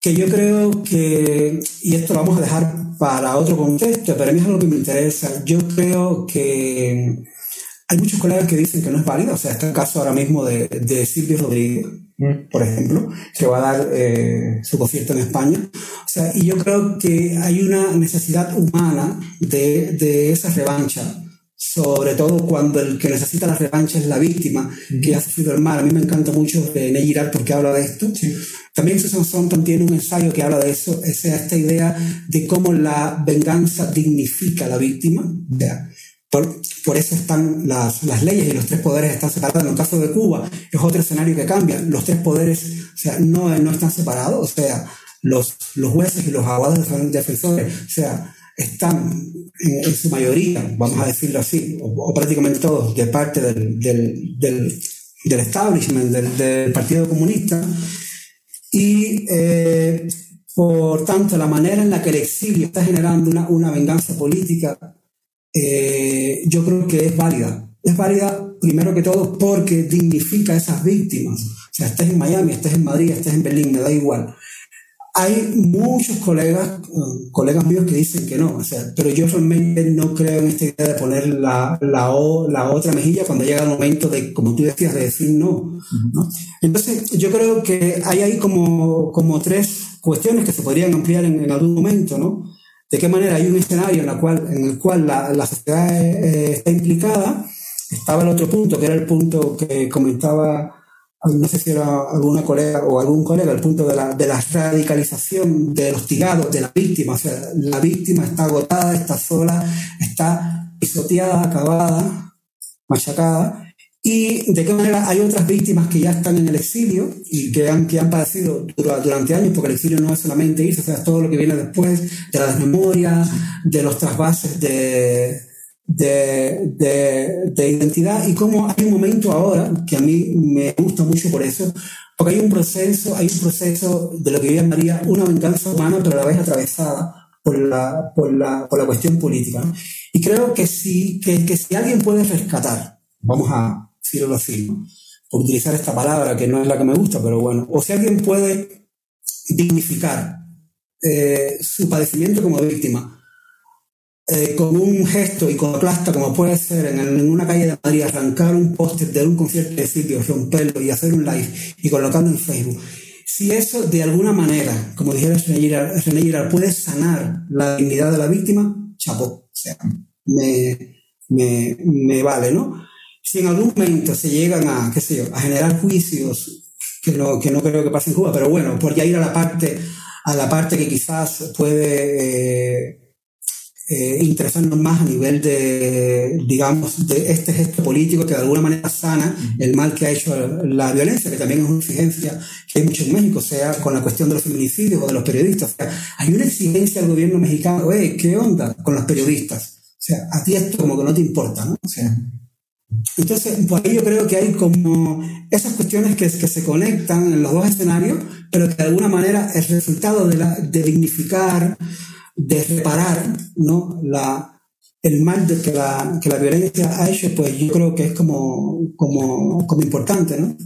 Que yo creo que, y esto lo vamos a dejar para otro contexto, pero a mí es algo que me interesa, yo creo que hay muchos colegas que dicen que no es válido, o sea, está el caso ahora mismo de, de Silvio Rodríguez, por ejemplo, que va a dar eh, su concierto en España. O sea, y yo creo que hay una necesidad humana de, de esa revancha, sobre todo cuando el que necesita la revancha es la víctima que ha sufrido el mal. A mí me encanta mucho René Girard porque habla de esto. También Susan Sontag tiene un ensayo que habla de eso, es esta idea de cómo la venganza dignifica a la víctima. O sea, por, eso están las, leyes y los tres poderes están separados. En el caso de Cuba es otro escenario que cambia. Los tres poderes o sea, no, no están separados. O sea, los, jueces y los abogados defensores o sea, están en, su mayoría, vamos a decirlo así, o, prácticamente todos, de parte del, del, del, del establishment, del, del, Partido Comunista. Y eh, por tanto, la manera en la que el exilio está generando una, una venganza política eh, yo creo que es válida. Es válida primero que todo porque dignifica a esas víctimas. O sea, estés en Miami, estés en Madrid, estés en Berlín, me da igual. Hay muchos colegas, eh, colegas míos que dicen que no, o sea, pero yo realmente no creo en esta idea de poner la, la, la otra mejilla cuando llega el momento de, como tú decías, de decir no, ¿no? Entonces, yo creo que hay ahí como, como tres cuestiones que se podrían ampliar en, en algún momento, ¿no? De qué manera hay un escenario en, la cual, en el cual la, sociedad eh, está implicada. Estaba el otro punto, que era el punto que comentaba, no sé si era alguna colega o algún colega, el punto de la, de la radicalización del hostigado, de la víctima. O sea, la víctima está agotada, está sola, está pisoteada, acabada, machacada, y de qué manera hay otras víctimas que ya están en el exilio y que han, que han padecido durante años, porque el exilio no es solamente irse, o sea, es todo lo que viene después, de la desmemoria, de los trasvases de, de, de, de, identidad, y cómo hay un momento ahora que a mí me gusta mucho por eso, porque hay un proceso, hay un proceso de lo que yo llamaría una venganza humana, pero a la vez atravesada por la, por la, por la cuestión política. Y creo que sí, que, que si alguien puede rescatar, vamos a por utilizar esta palabra que no es la que me gusta, pero bueno, o si alguien puede dignificar eh, su padecimiento como víctima eh, con un gesto iconoclasta como puede ser en, en, una calle de Madrid arrancar un póster de un concierto de sitio, romperlo y hacer un live y colocarlo en Facebook. Si eso de alguna manera, como dijera René Girard, puede sanar la dignidad de la víctima, chapó, o sea, me, me, me vale, ¿no? Si en algún momento se llegan a, qué sé yo, a generar juicios, que no, que no creo que pase en Cuba, pero bueno, por ya ir a la parte, a la parte que quizás puede eh, eh, interesarnos más a nivel de, digamos, de este gesto político que de alguna manera sana el mal que ha hecho la violencia, que también es una exigencia que hay mucho en México, sea con la cuestión de los feminicidios o de los periodistas. O sea, hay una exigencia al gobierno mexicano, ¿qué onda con los periodistas? O sea, a ti esto como que no te importa, ¿no? O sea, entonces, por ahí yo creo que hay como esas cuestiones que, que se conectan en los dos escenarios, pero que de alguna manera el resultado de, la, de dignificar, de reparar ¿no? la, el mal de que la, que la violencia ha hecho, pues yo creo que es como, como, como importante, ¿no?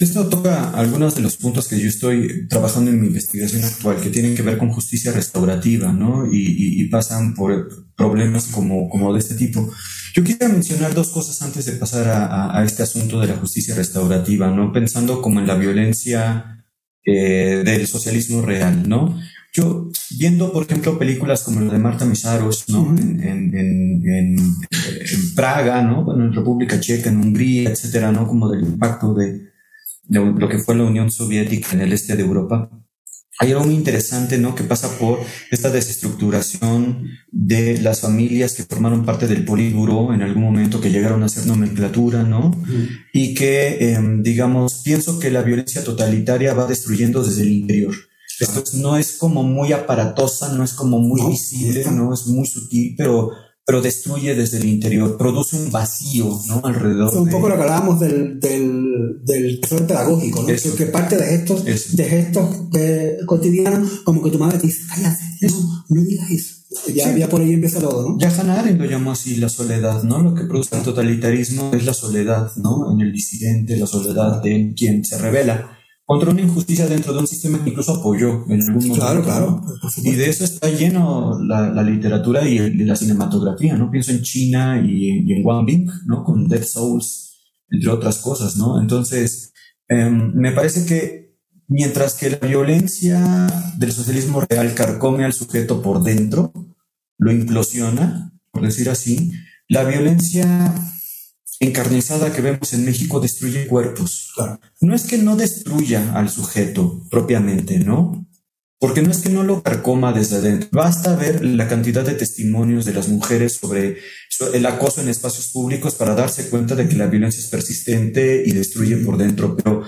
Esto toca algunos de los puntos que yo estoy trabajando en mi investigación actual, que tienen que ver con justicia restaurativa, ¿no? Y, y, y pasan por problemas como, como de este tipo. Yo quisiera mencionar dos cosas antes de pasar a, a, este asunto de la justicia restaurativa, ¿no? Pensando como en la violencia eh, del socialismo real, ¿no? Yo, viendo, por ejemplo, películas como la de Marta Misaros, ¿no? En, en, en, en, Praga, ¿no? Bueno, en República Checa, en Hungría, etcétera, ¿no? Como del impacto de, de lo que fue la Unión Soviética en el este de Europa. Hay algo muy interesante, ¿no? Que pasa por esta desestructuración de las familias que formaron parte del Politburo en algún momento, que llegaron a ser nomenclatura, ¿no? Y que, em, digamos, pienso que la violencia totalitaria va destruyendo desde el interior. Esto no es como muy aparatosa, no es como muy visible, no es muy sutil, pero pero destruye desde el interior, produce un vacío ¿no? alrededor. Es un poco lo que hablábamos del, del, del pedagógico, ¿no? Que, parte de gestos, de gestos eh, cotidianos, como que tu madre te dice, cállate, no, no digas eso. Ya, ya por ahí empieza todo, ¿no? Ya Hannah Arendt lo llamó así la soledad, ¿no? Lo que produce el totalitarismo es la soledad, ¿no? En el disidente, la soledad de quien se revela contra una injusticia dentro de un sistema que incluso apoyó en algún momento. Claro, claro. Y de eso está lleno la, literatura y, la cinematografía, ¿no? Pienso en China y, en Wang Bing, ¿no? Con Dead Souls, entre otras cosas, ¿no? Entonces, em, me parece que mientras que la violencia del socialismo real carcome al sujeto por dentro, lo implosiona, por decir así, la violencia encarnizada que vemos en México destruye cuerpos. No es que no destruya al sujeto propiamente, ¿no? Porque no es que no lo carcoma desde adentro. Basta ver la cantidad de testimonios de las mujeres sobre el acoso en espacios públicos para darse cuenta de que la violencia es persistente y destruye por dentro. Pero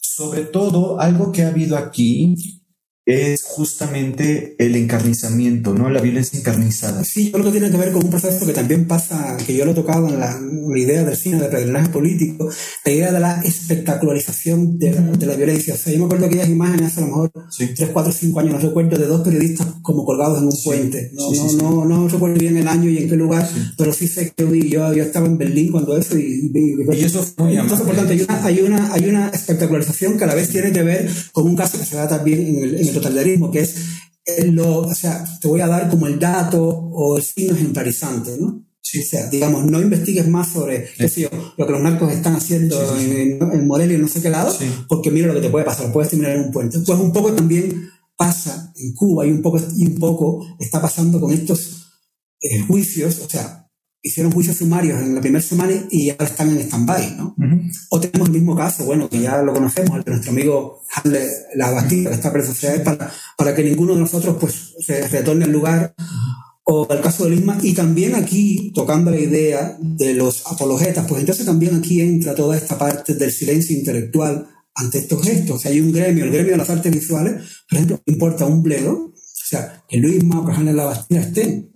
sobre todo, algo que ha habido aquí es justamente el encarnizamiento, ¿no? La violencia encarnizada. Sí, yo creo que tiene que ver con un proceso que también pasa, que yo lo he tocado en la, idea del cine, del peregrinaje político, la idea de la espectacularización de, la violencia. O sea, yo me acuerdo aquellas imágenes, a lo mejor sí. 3, 4, 5 años, no recuerdo, de dos periodistas como colgados en un puente. No, no, no, no, recuerdo bien el año y en qué lugar, pero sí sé que yo, yo estaba en Berlín cuando eso y, y, eso fue muy Entonces, por tanto, hay una, hay, una, hay una espectacularización que a la vez tiene que ver con un caso que se da también en el totalitarismo, que es lo, o sea, te voy a dar como el dato o el signo ejemplarizante, ¿no? Sí. O sea, digamos, no investigues más sobre qué sé yo, lo que los narcos están haciendo en, en, Morelia y no sé qué lado, porque mira lo que te puede pasar, puedes terminar en un puente. Pues un poco también pasa en Cuba y un poco, y un poco está pasando con estos eh, juicios, o sea, hicieron juicios sumarios en la primera semana y ahora están en stand-by, ¿no? O tenemos el mismo caso, bueno, que ya lo conocemos, el de nuestro amigo Hanle La Bastilla, que está preso, para, para que ninguno de nosotros pues se retorne al lugar, o el caso de Lisma, y también aquí, tocando la idea de los apologetas, pues entonces también aquí entra toda esta parte del silencio intelectual ante estos gestos. O sea, hay un gremio, el gremio de las artes visuales, por ejemplo, importa un bledo, o sea, que Luisma o que Hanle La Bastilla estén.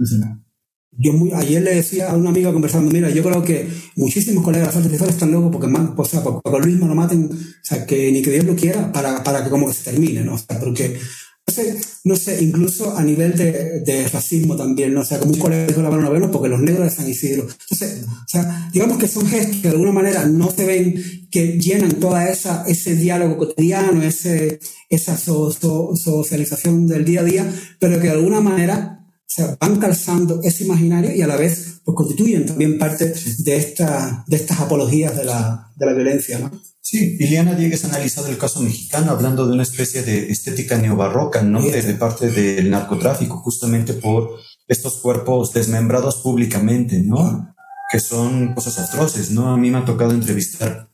Yo muy, ayer le decía a una amiga conversando, mira, yo creo que muchísimos colegas de están locos porque, man, o sea, porque, porque Luis no lo maten, o sea, que ni que Dios lo quiera para, para que como que se termine, ¿no? O sea, porque, no sé, no sé, incluso a nivel de, de racismo también, ¿no? O sea, como un colega dijo la mano noveno porque los negros de San Isidro. Entonces, o sea, digamos que son gestos que de alguna manera no se ven, que llenan toda esa, ese diálogo cotidiano, ese, esa socialización del día a día, pero que de alguna manera sea, van calzando ese imaginario y a la vez pues, constituyen también parte de, esta, de estas apologías de la, de la violencia, ¿no? Sí, Liliana Diegues ha analizado el caso mexicano hablando de una especie de estética neobarroca, ¿no? Desde parte del narcotráfico, justamente por estos cuerpos desmembrados públicamente, ¿no? Que son cosas atroces, ¿no? A mí me ha tocado entrevistar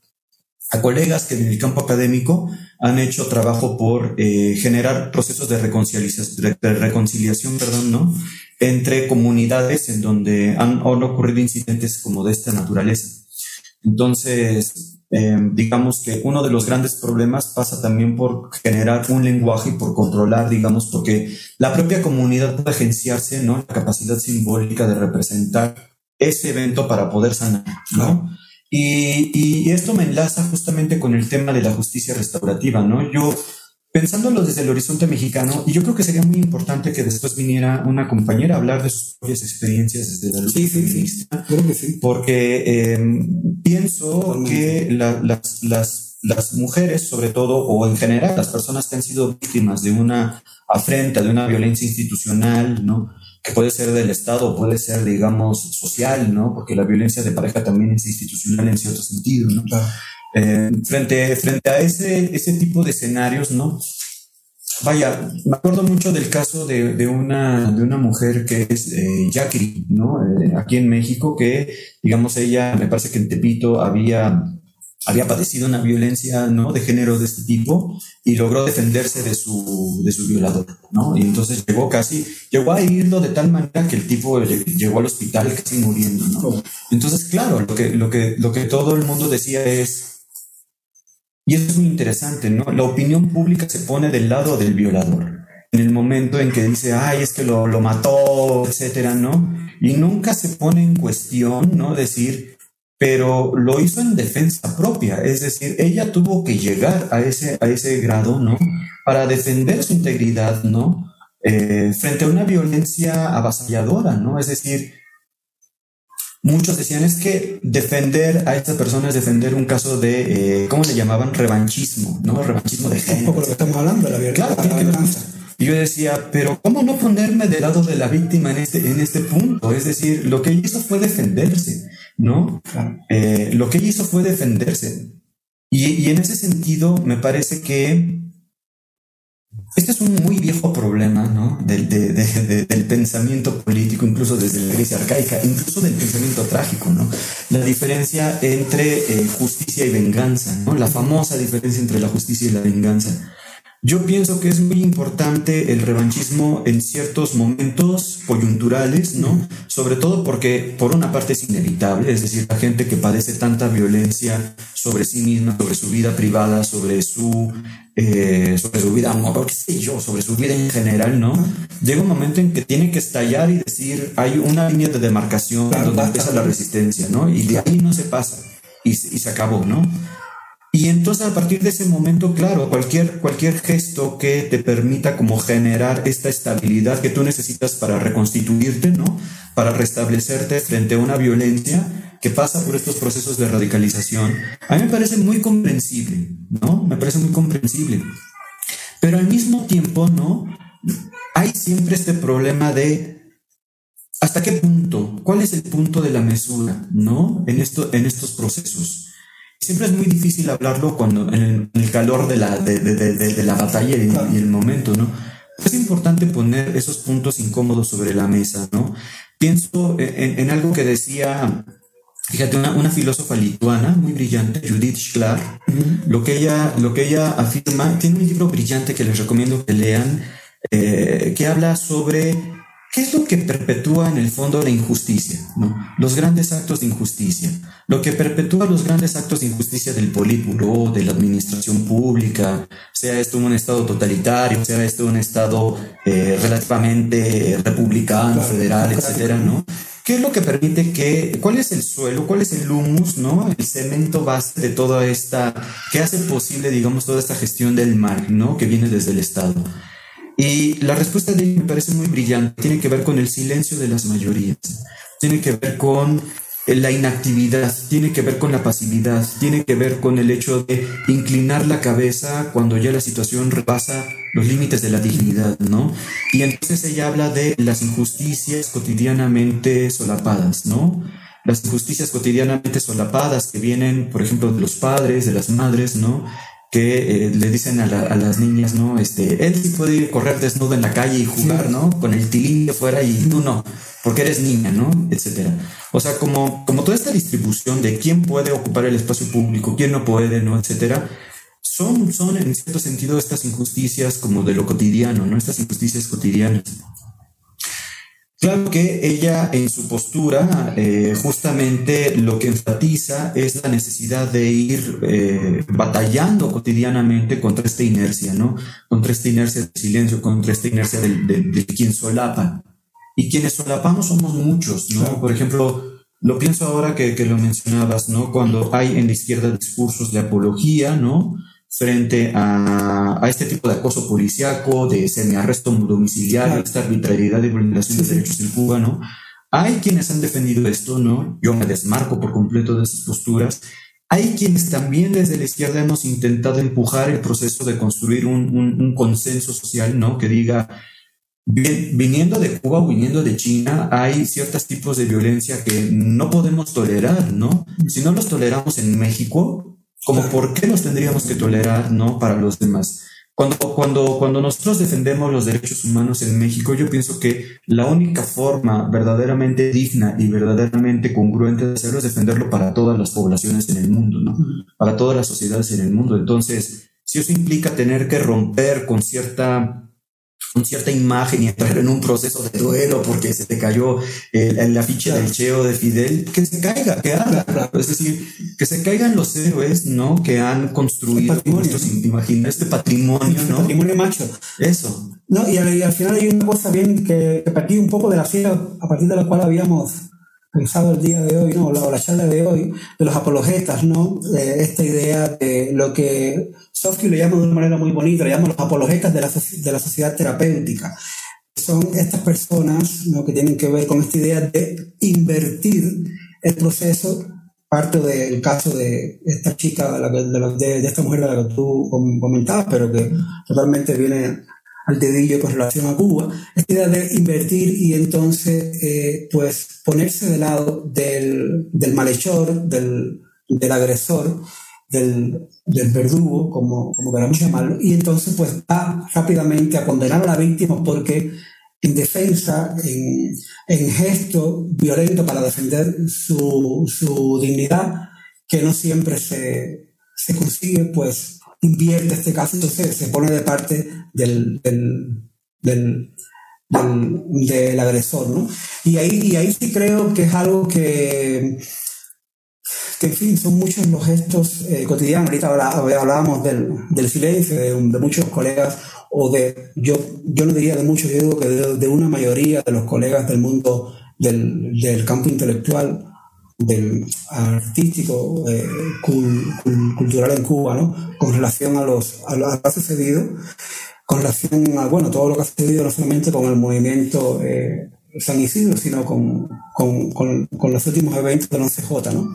a colegas que en el campo académico han hecho trabajo por eh, generar procesos de reconciliación, perdón, ¿no? entre comunidades en donde han, ocurrido incidentes como de esta naturaleza. Entonces, eh, digamos que uno de los grandes problemas pasa también por generar un lenguaje y por controlar, digamos, porque la propia comunidad puede agenciarse, ¿no? La capacidad simbólica de representar ese evento para poder sanar, ¿no? Y, esto me enlaza justamente con el tema de la justicia restaurativa, ¿no? Yo, pensándolo desde el horizonte mexicano, y yo creo que sería muy importante que después viniera una compañera a hablar de sus propias experiencias desde la lucha sí, sí, sí. Sí. Porque em, pienso que las, las, las mujeres, sobre todo, o en general, las personas que han sido víctimas de una afrenta, de una violencia institucional, ¿no? Que puede ser del Estado, puede ser, digamos, social, ¿no? Porque la violencia de pareja también es institucional en cierto sentido, ¿no? Eh, frente, frente a ese, ese tipo de escenarios, ¿no? Vaya, me acuerdo mucho del caso de, de una, de una mujer que es eh, ¿no? Eh, aquí en México, que, digamos, ella, me parece que en Tepito había había padecido una violencia ¿no? de género de este tipo y logró defenderse de su, de su violador, ¿no? Y entonces llegó casi, llegó a irlo de tal manera que el tipo llegó al hospital casi muriendo, ¿no? Entonces, claro, lo que, lo que, lo que todo el mundo decía es, y eso es muy interesante, ¿no? La opinión pública se pone del lado del violador. En el momento en que dice, ay, es que lo, lo mató, etcétera, ¿no? Y nunca se pone en cuestión, ¿no? Decir, pero lo hizo en defensa propia, es decir, ella tuvo que llegar a ese, a ese grado, ¿no? Para defender su integridad, ¿no? Eh, frente a una violencia avasalladora, ¿no? Es decir, muchos decían es que defender a esta persona es defender un caso de, eh, ¿cómo le llamaban? Revanchismo, ¿no? Revanchismo de género. Un poco lo que estamos hablando, la verdad. Claro, y yo decía, pero ¿cómo no ponerme del lado de la víctima en este, en este punto? Es decir, lo que hizo fue defenderse. ¿No? Eh, lo que ella hizo fue defenderse. Y, en ese sentido, me parece que este es un muy viejo problema, ¿no? Del, del, pensamiento político, incluso desde la iglesia arcaica, incluso del pensamiento trágico, ¿no? La diferencia entre eh, justicia y venganza, ¿no? La famosa diferencia entre la justicia y la venganza. Yo pienso que es muy importante el revanchismo en ciertos momentos coyunturales, ¿no? Sobre todo porque por una parte es inevitable, es decir, la gente que padece tanta violencia sobre sí misma, sobre su vida privada, sobre su, eh, sobre su vida amor, qué sé yo, sobre su vida en general, ¿no? Llega un momento en que tiene que estallar y decir, hay una línea de demarcación donde empieza la resistencia, ¿no? Y de ahí no se pasa y, y se acabó, ¿no? Y entonces a partir de ese momento, claro, cualquier, cualquier gesto que te permita como generar esta estabilidad que tú necesitas para reconstituirte, ¿no? Para restablecerte frente a una violencia que pasa por estos procesos de radicalización, a mí me parece muy comprensible, ¿no? Me parece muy comprensible. Pero al mismo tiempo, ¿no? Hay siempre este problema de ¿Hasta qué punto? ¿Cuál es el punto de la mesura, no? En, esto, en estos procesos siempre es muy difícil hablarlo cuando en el, calor de la, de, la batalla y, el momento, ¿no? Es importante poner esos puntos incómodos sobre la mesa, ¿no? Pienso en, algo que decía, fíjate, una, filósofa lituana muy brillante, Judith Schlar, lo, que ella, lo que ella afirma, tiene un libro brillante que les recomiendo que lean, eh, que habla sobre ¿Qué es lo que perpetúa en el fondo la injusticia? ¿no? Los grandes actos de injusticia. Lo que perpetúa los grandes actos de injusticia del politburo, de la administración pública, sea esto un estado totalitario, sea esto un estado eh, relativamente republicano, federal, etcétera, ¿no? ¿Qué es lo que permite que, cuál es el suelo, cuál es el humus, ¿no? El cemento base de toda esta, que hace posible, digamos, toda esta gestión del mal, ¿no? Que viene desde el Estado. Y la respuesta de él me parece muy brillante. Tiene que ver con el silencio de las mayorías. Tiene que ver con la inactividad, tiene que ver con la pasividad, tiene que ver con el hecho de inclinar la cabeza cuando ya la situación repasa los límites de la dignidad, ¿no? Y entonces ella habla de las injusticias cotidianamente solapadas, ¿no? Las injusticias cotidianamente solapadas que vienen, por ejemplo, de los padres, de las madres, ¿no? Que eh, le dicen a, las niñas, ¿no? Este, él sí puede correr desnudo en la calle y jugar, ¿no? Con el tilín de fuera y tú no, porque eres niña, ¿no? Etcétera. O sea, como, como toda esta distribución de quién puede ocupar el espacio público, quién no puede, ¿no? Etcétera. Son, son en cierto sentido estas injusticias como de lo cotidiano, ¿no? Estas injusticias cotidianas. Claro que ella en su postura eh, justamente lo que enfatiza es la necesidad de ir eh, batallando cotidianamente contra esta inercia, ¿no? Contra esta inercia del silencio, contra esta inercia de, quien solapa. Y quienes solapamos somos muchos, ¿no? Por ejemplo, lo pienso ahora que, que lo mencionabas, ¿no? Cuando hay en la izquierda discursos de apología, ¿no? Frente a, a, este tipo de acoso policiaco, de semiarresto domiciliario, esta arbitrariedad de vulneración de derechos en Cuba, ¿no? Hay quienes han defendido esto, ¿no? Yo me desmarco por completo de esas posturas. Hay quienes también desde la izquierda hemos intentado empujar el proceso de construir un, un, consenso social, ¿no? Que diga, viniendo de Cuba o viniendo de China, hay ciertos tipos de violencia que no podemos tolerar, ¿no? Si no los toleramos en México, como por qué nos tendríamos que tolerar, ¿no? Para los demás. Cuando, cuando, cuando nosotros defendemos los derechos humanos en México, yo pienso que la única forma verdaderamente digna y verdaderamente congruente de hacerlo es defenderlo para todas las poblaciones en el mundo, ¿no? Para todas las sociedades en el mundo. Entonces, si eso implica tener que romper con cierta cierta imagen y entrar en un proceso de duelo porque se te cayó el, el afiche del Cheo de Fidel, que se caiga, que haga. Es decir, que se caigan los héroes, ¿no? Que han construido nuestros imagina este patrimonio, ¿no? patrimonio macho. Eso. No, y al, y al final hay una cosa bien que, que partí un poco de la silla a partir de la cual habíamos pensado el día de hoy, ¿no? O la, la charla de hoy, de los apologetas, ¿no? Eh, esta idea de lo que Sofsky lo llama de una manera muy bonita, le llama los apologetas de la, de la sociedad terapéutica. Son estas personas ¿no? que tienen que ver con esta idea de invertir el proceso. Parte del caso de esta chica, de, la de, de- esta mujer de la que tú com- comentabas, pero que totalmente viene al dedillo con relación a Cuba, esta idea de invertir y entonces eh, pues ponerse de lado del, del malhechor, del, del agresor, del, del verdugo, como, como queramos llamarlo, y entonces pues va rápidamente a condenar a la víctima porque en defensa, en, en gesto violento para defender su, su dignidad, que no siempre se, se consigue, pues invierte este caso, entonces se pone de parte del, del, del, del, agresor, ¿no? Y ahí, y ahí sí creo que es algo que, que en fin, son muchos los gestos eh, cotidianos. Ahorita hablábamos del, del silencio de, de muchos colegas, o de, yo, yo no diría de muchos, yo digo que de, de una mayoría de los colegas del mundo del, del campo intelectual, del artístico, eh, cul- cul- cultural en Cuba, ¿no? Con relación a, los, a lo que ha sucedido, con relación a, bueno, todo lo que ha sucedido no solamente con el movimiento eh, San Isidro, sino con, con, con, con los últimos eventos del 11J, ¿no?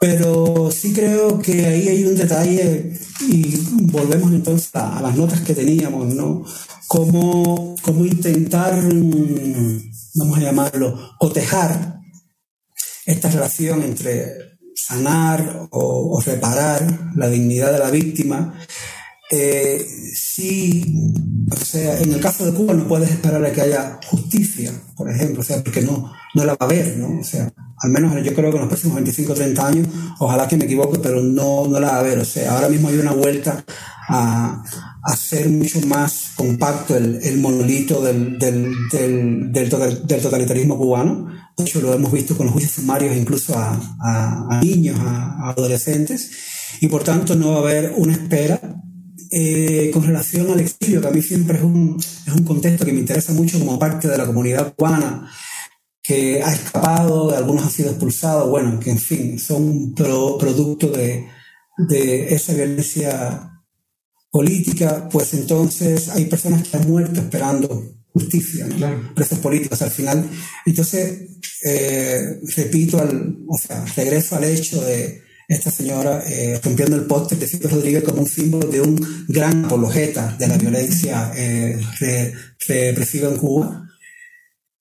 Pero sí creo que ahí hay un detalle y volvemos entonces a, a las notas que teníamos, ¿no? Cómo, cómo intentar, mm, vamos a llamarlo, cotejar esta relación entre sanar o, reparar la dignidad de la víctima. Eh, sí, o sea, en el caso de Cuba no puedes esperar a que haya justicia, por ejemplo, o sea, porque no, no la va a haber, ¿no? O sea, al menos yo creo que en los próximos 25 o 30 años, ojalá que me equivoque, pero no, no la va a haber. O sea, ahora mismo hay una vuelta a, hacer mucho más compacto el, el monolito del, del, del, del totalitarismo cubano. De hecho, lo hemos visto con los juicios sumarios incluso a, a, a niños, a, a adolescentes, y por tanto no va a haber una espera eh, con relación al exilio, que a mí siempre es un, es un contexto que me interesa mucho como parte de la comunidad cubana, que ha escapado, algunos han sido expulsados, bueno, que en fin, son pro- producto de, de esa violencia política, pues entonces hay personas que han muerto esperando justicia, ¿no? Claro. presos políticos al final. Entonces, eh, repito, al, o sea, regreso al hecho de esta señora eh, rompiendo el póster de Silvio Rodríguez como un símbolo de un gran apologeta de la violencia eh, re- represiva en Cuba.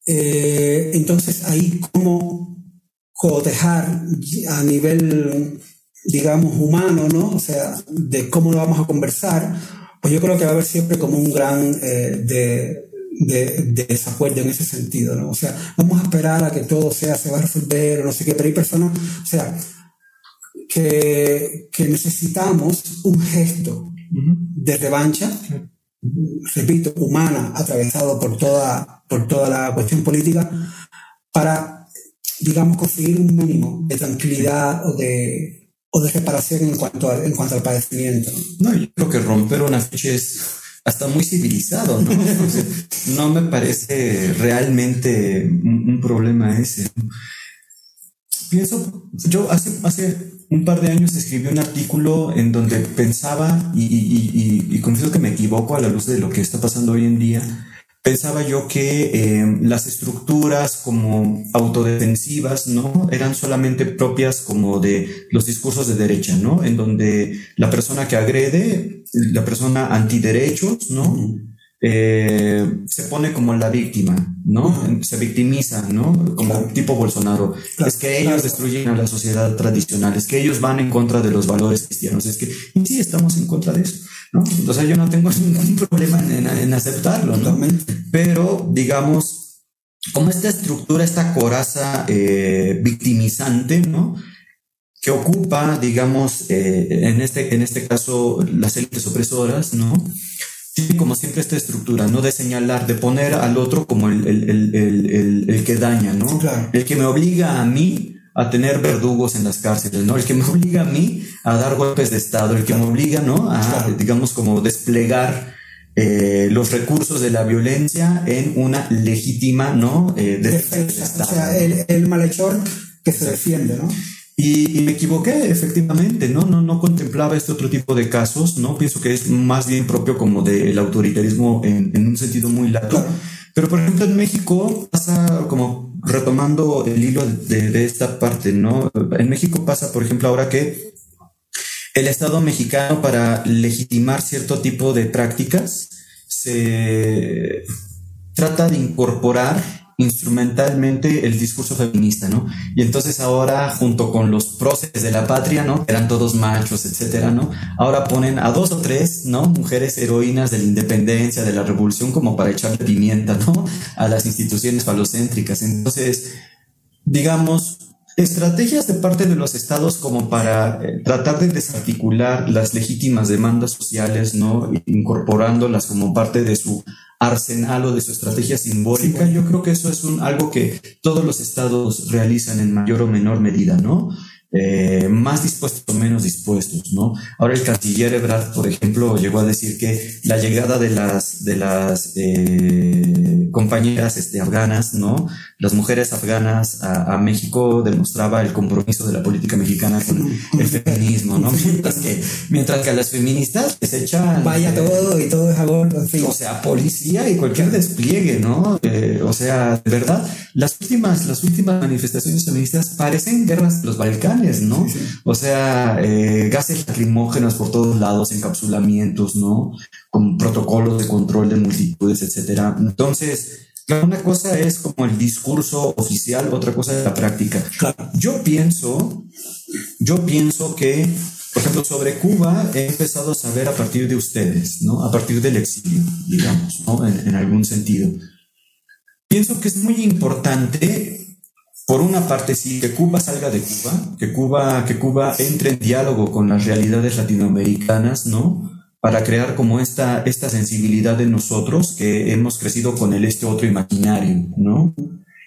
Eh, entonces, ahí cómo cotejar a nivel, digamos, humano, ¿no? O sea, de cómo lo vamos a conversar, pues yo creo que va a haber siempre como un gran eh, de, de, de desacuerdo en ese sentido, ¿no? O sea, vamos a esperar a que todo sea, se va a resolver o no sé qué, pero hay personas, o sea, que, que necesitamos un gesto de revancha, repito, humana, atravesado por toda, por toda la cuestión política, para, digamos, conseguir un mínimo de tranquilidad o de, o de reparación en cuanto, a- en cuanto al padecimiento. ¿no? Yo creo que romper una ficha es hasta muy civilizado, ¿no? No me parece realmente un, problema ese. Pienso, yo hace, hace un par de años escribí un artículo en donde pensaba, y, y, y, y confieso que me equivoco a la luz de lo que está pasando hoy en día, pensaba yo que eh, las estructuras como autodefensivas, ¿no? Eran solamente propias como de los discursos de derecha, ¿no? En donde la persona que agrede, la persona antiderechos, ¿no? Eh, se pone como la víctima, ¿no? Se victimiza, ¿no? Como tipo Bolsonaro. es que ellos destruyen a la sociedad tradicional, es que ellos van en contra de los valores cristianos, es que y sí estamos en contra de eso, ¿no? O sea, yo no tengo ningún problema en, aceptarlo, ¿no? Pero, digamos, como esta estructura, esta coraza eh, victimizante, ¿no? que ocupa, digamos, eh, en, este, en este caso, las élites opresoras, ¿no? Tiene como siempre esta estructura, ¿no? De señalar, de poner al otro como el, el, el, el que daña, ¿no? El que me obliga a mí a tener verdugos en las cárceles, ¿no? El que me obliga a mí a dar golpes de Estado, el que me obliga, ¿no? A, digamos, como desplegar eh, los recursos de la violencia en una legítima, ¿no? Eh, defensa. O sea, el, el malhechor que se defiende, ¿no? Y, me equivoqué, efectivamente, ¿no? ¿no? No contemplaba este otro tipo de casos, ¿no? Pienso que es más bien propio como del autoritarismo en, en, un sentido muy largo. Pero, por ejemplo, en México pasa como retomando el hilo de, de esta parte, ¿no? En México pasa, por ejemplo, ahora que el Estado mexicano para legitimar cierto tipo de prácticas se trata de incorporar instrumentalmente el discurso feminista, ¿no? Y entonces ahora, junto con los próceres de la patria, ¿no? Eran todos machos, etcétera, ¿no? Ahora ponen a dos o tres, ¿no? Mujeres heroínas de la independencia, de la revolución, como para echarle pimienta, ¿no? A las instituciones falocéntricas. Entonces, digamos, estrategias de parte de los estados como para eh, tratar de desarticular las legítimas demandas sociales, ¿no? Incorporándolas como parte de su arsenal o de su estrategia simbólica, yo creo que eso es un, algo que todos los estados realizan en mayor o menor medida, ¿no? Eh, más dispuestos o menos dispuestos, ¿no? Ahora el canciller Ebrard, por ejemplo, llegó a decir que la llegada de las, de las eh, compañeras este, afganas, ¿no? Las mujeres afganas a, México demostraba el compromiso de la política mexicana con el feminismo, ¿no? Mientras que, mientras que a las feministas les echan... Vaya todo y todo es agor, O sea, policía y cualquier despliegue, ¿no? Eh, o sea, de verdad, las últimas, las últimas manifestaciones feministas parecen guerras de los Balcanes ¿no? O sea, eh, gases lacrimógenos por todos lados, encapsulamientos, ¿no? Con protocolos de control de multitudes, etcétera. Entonces, una cosa es como el discurso oficial, otra cosa es la práctica. Yo pienso, yo pienso que, por ejemplo, sobre Cuba he empezado a saber a partir de ustedes, ¿no? A partir del exilio, digamos, ¿no? en algún sentido. Pienso que es muy importante por una parte sí, que Cuba salga de Cuba, que Cuba, que Cuba entre en diálogo con las realidades latinoamericanas, ¿no? Para crear como esta, esta sensibilidad de nosotros que hemos crecido con el este otro imaginario, ¿no?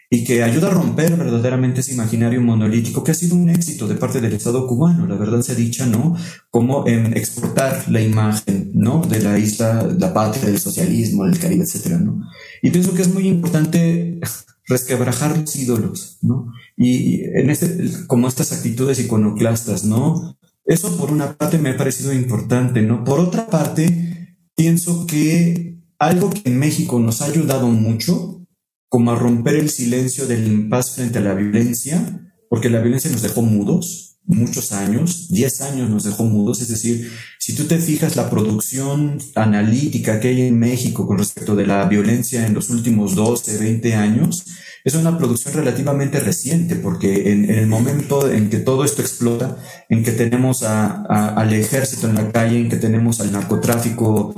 Y que ayuda a romper verdaderamente ese imaginario monolítico que ha sido un éxito de parte del Estado cubano, la verdad se ha dicha, ¿no? Como en exportar la imagen, ¿no? De la isla, la patria del socialismo, del Caribe, etcétera, ¿no? Y pienso que es muy importante resquebrajar los ídolos, ¿no? Y en este, como estas actitudes iconoclastas, ¿no? Eso por una parte me ha parecido importante, ¿no? Por otra parte, pienso que algo que en México nos ha ayudado mucho, como a romper el silencio del impas frente a la violencia, porque la violencia nos dejó mudos, muchos años, 10 años nos dejó mudos, es decir, si tú te fijas la producción analítica que hay en México con respecto de la violencia en los últimos 12, 20 años, es una producción relativamente reciente, porque en, el momento en que todo esto explota, en que tenemos al ejército en la calle, en que tenemos al narcotráfico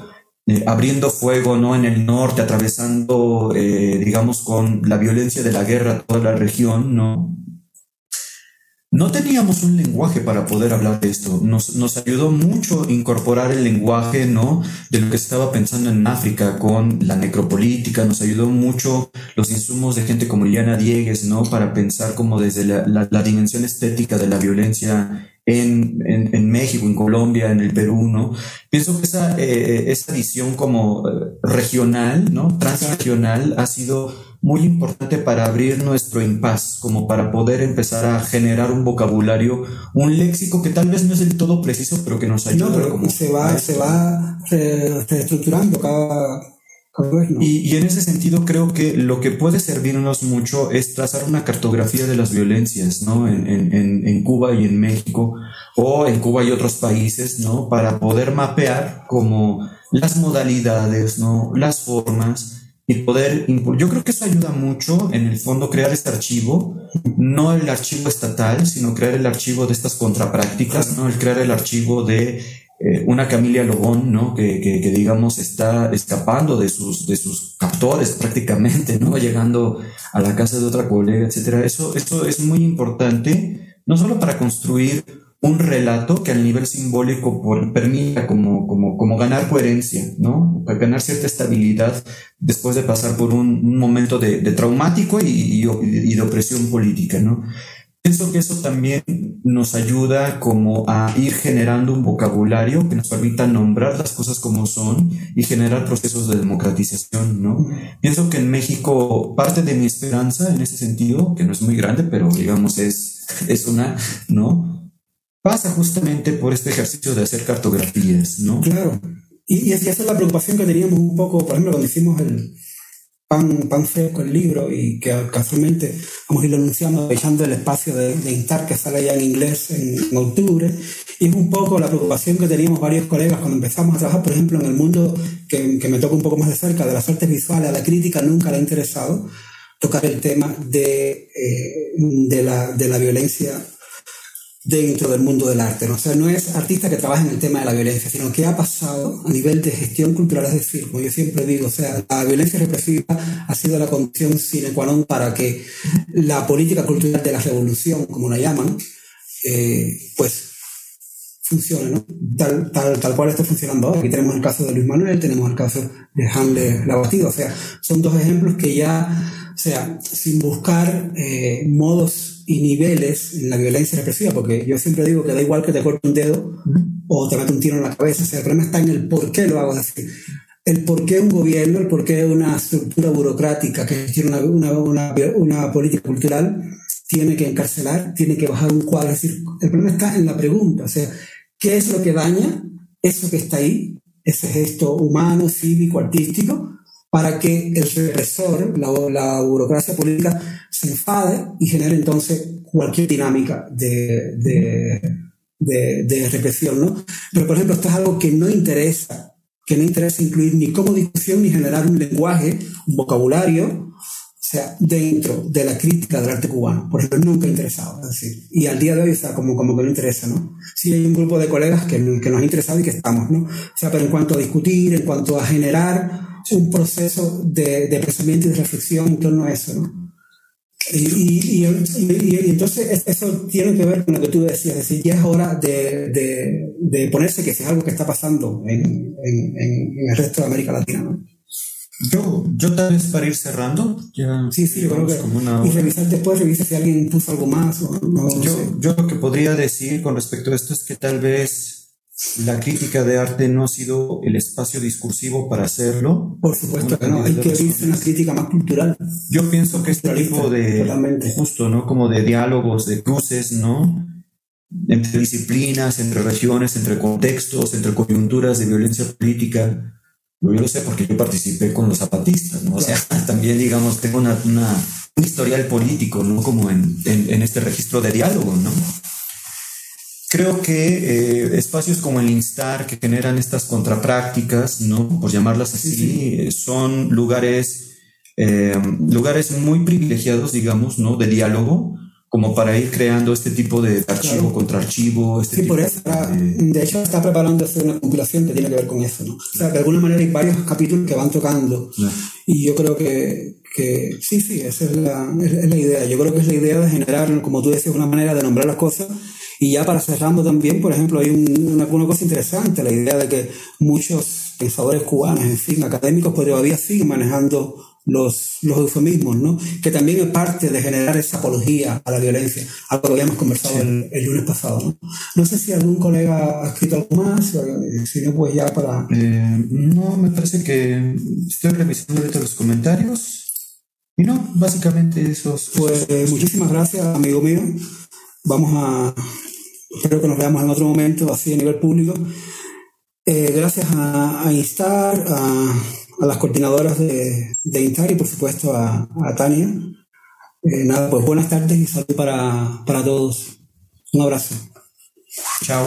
eh, abriendo fuego, ¿no? En el norte, atravesando, eh, digamos, con la violencia de la guerra toda la región, ¿no? No teníamos un lenguaje para poder hablar de esto. Nos, nos, ayudó mucho incorporar el lenguaje, ¿no? De lo que estaba pensando en África con la necropolítica. Nos ayudó mucho los insumos de gente como Liliana Diegues, ¿no? Para pensar como desde la, la, dimensión estética de la violencia en, en, en, México, en Colombia, en el Perú, ¿no? Pienso que esa, eh, esa visión como eh, regional, ¿no? Transregional ha sido muy importante para abrir nuestro impas, como para poder empezar a generar un vocabulario, un léxico que tal vez no es del todo preciso, pero que nos ayuda. No, pero como se va, se va reestructurando cada, vez. Y, y, en ese sentido creo que lo que puede servirnos mucho es trazar una cartografía de las violencias, ¿no? En, en, en Cuba y en México, o en Cuba y otros países, ¿no? Para poder mapear como las modalidades, ¿no? Las formas y poder yo creo que eso ayuda mucho en el fondo crear este archivo no el archivo estatal sino crear el archivo de estas contraprácticas no el crear el archivo de eh, una Camilia Lobón no que, que, que, digamos está escapando de sus de sus captores prácticamente no llegando a la casa de otra colega etcétera. Eso eso es muy importante no solo para construir un relato que al nivel simbólico permita como, como, como, ganar coherencia, ¿no? Ganar cierta estabilidad después de pasar por un, momento de, traumático y, y, de opresión política, ¿no? Pienso que eso también nos ayuda como a ir generando un vocabulario que nos permita nombrar las cosas como son y generar procesos de democratización, ¿no? Pienso que en México parte de mi esperanza en ese sentido, que no es muy grande, pero digamos es, es una, ¿no? Pasa justamente por este ejercicio de hacer cartografías, ¿no? Claro. Y, y esa es la preocupación que teníamos un poco, por ejemplo, cuando hicimos el pan, pan fresco, el libro, y que casualmente vamos a ir anunciando, aprovechando el espacio de, de, Intar que sale ya en inglés en, octubre, y es un poco la preocupación que teníamos varios colegas cuando empezamos a trabajar, por ejemplo, en el mundo que, que me toca un poco más de cerca, de las artes visuales, a la crítica nunca le ha interesado tocar el tema de, eh, de, la, de la violencia dentro del mundo del arte. ¿no? O sea, no es artista que trabaja en el tema de la violencia, sino que ha pasado a nivel de gestión cultural, es decir, como yo siempre digo, o sea, la violencia represiva ha sido la condición sine qua non para que la política cultural de la revolución, como la llaman, eh, pues funcione, ¿no? Tal, tal, tal cual está funcionando ahora. Aquí tenemos el caso de Luis Manuel, tenemos el caso de Hanle Labatida, o sea, son dos ejemplos que ya, o sea, sin buscar eh, modos y niveles en la violencia represiva, porque yo siempre digo que da igual que te corte un dedo o te mate un tiro en la cabeza, o sea, el problema está en el por qué lo hago así. El por qué un gobierno, el por qué una estructura burocrática que tiene una, una, una, política cultural tiene que encarcelar, tiene que bajar un cuadro. Es decir, el problema está en la pregunta, o sea, ¿qué es lo que daña eso que está ahí, ese gesto humano, cívico, artístico? Para que el represor, la, la, burocracia política, se enfade y genere entonces cualquier dinámica de, de, de, de, represión. ¿no? Pero, por ejemplo, esto es algo que no interesa, que no interesa incluir ni como discusión ni generar un lenguaje, un vocabulario, o sea, dentro de la crítica del arte cubano. Por ejemplo, nunca interesado. Es decir, y al día de hoy está como, como que no interesa, ¿no? Sí hay un grupo de colegas que, que nos ha interesado y que estamos, ¿no? O sea, pero en cuanto a discutir, en cuanto a generar un proceso de, de, pensamiento y de reflexión en torno a eso, ¿no? Y, y, y, entonces eso tiene que ver con lo que tú decías, es decir, ya es hora de, de, de ponerse que es algo que está pasando en, en, en, el resto de América Latina, ¿no? Yo, yo tal vez para ir cerrando, ya sí, sí, yo creo que como una y revisar después, revisa si alguien puso algo más o no, yo, yo lo que podría decir con respecto a esto es que tal vez la crítica de arte no ha sido el espacio discursivo para hacerlo. Por supuesto que no, hay que irse una crítica más cultural. Yo pienso que este tipo de, justo, ¿no? Como de diálogos, de cruces, ¿no? Entre disciplinas, entre regiones, entre contextos, entre coyunturas de violencia política. Yo lo sé porque yo participé con los zapatistas, ¿no? O sea, también, digamos, tengo una, una, un historial político, ¿no? Como en, en, en este registro de diálogo, ¿no? Creo que eh, espacios como el Instar, que generan estas contraprácticas, ¿no? por llamarlas así, eh, son lugares, eh, lugares muy privilegiados, digamos, ¿no? de diálogo, como para ir creando este tipo de archivo contra archivo. Este sí, por eso, de... hecho, está preparándose una compilación que tiene que ver con eso. ¿no? O sea, de alguna manera hay varios capítulos que van tocando. Y yo creo que, que sí, sí, esa es la, es la idea. Yo creo que es la idea de generar, como tú decías, una manera de nombrar las cosas y ya para cerrando también, por ejemplo, hay una, una, cosa interesante, la idea de que muchos pensadores cubanos, en fin, académicos, pues todavía siguen manejando los, los eufemismos, ¿no? Que también es parte de generar esa apología a la violencia, algo que habíamos conversado el, lunes pasado, ¿no? No sé si algún colega ha escrito algo más, si no, pues ya para... Eh, no, me parece que estoy revisando ahorita los comentarios. Y no, básicamente esos... Pues muchísimas gracias, amigo mío. Vamos a, espero que nos veamos en otro momento, así a nivel público. Eh, gracias a, Instar, a, las coordinadoras de, de, Instar y por supuesto a, Tania. Eh, nada, pues buenas tardes y salud para, para todos. Un abrazo. Chao.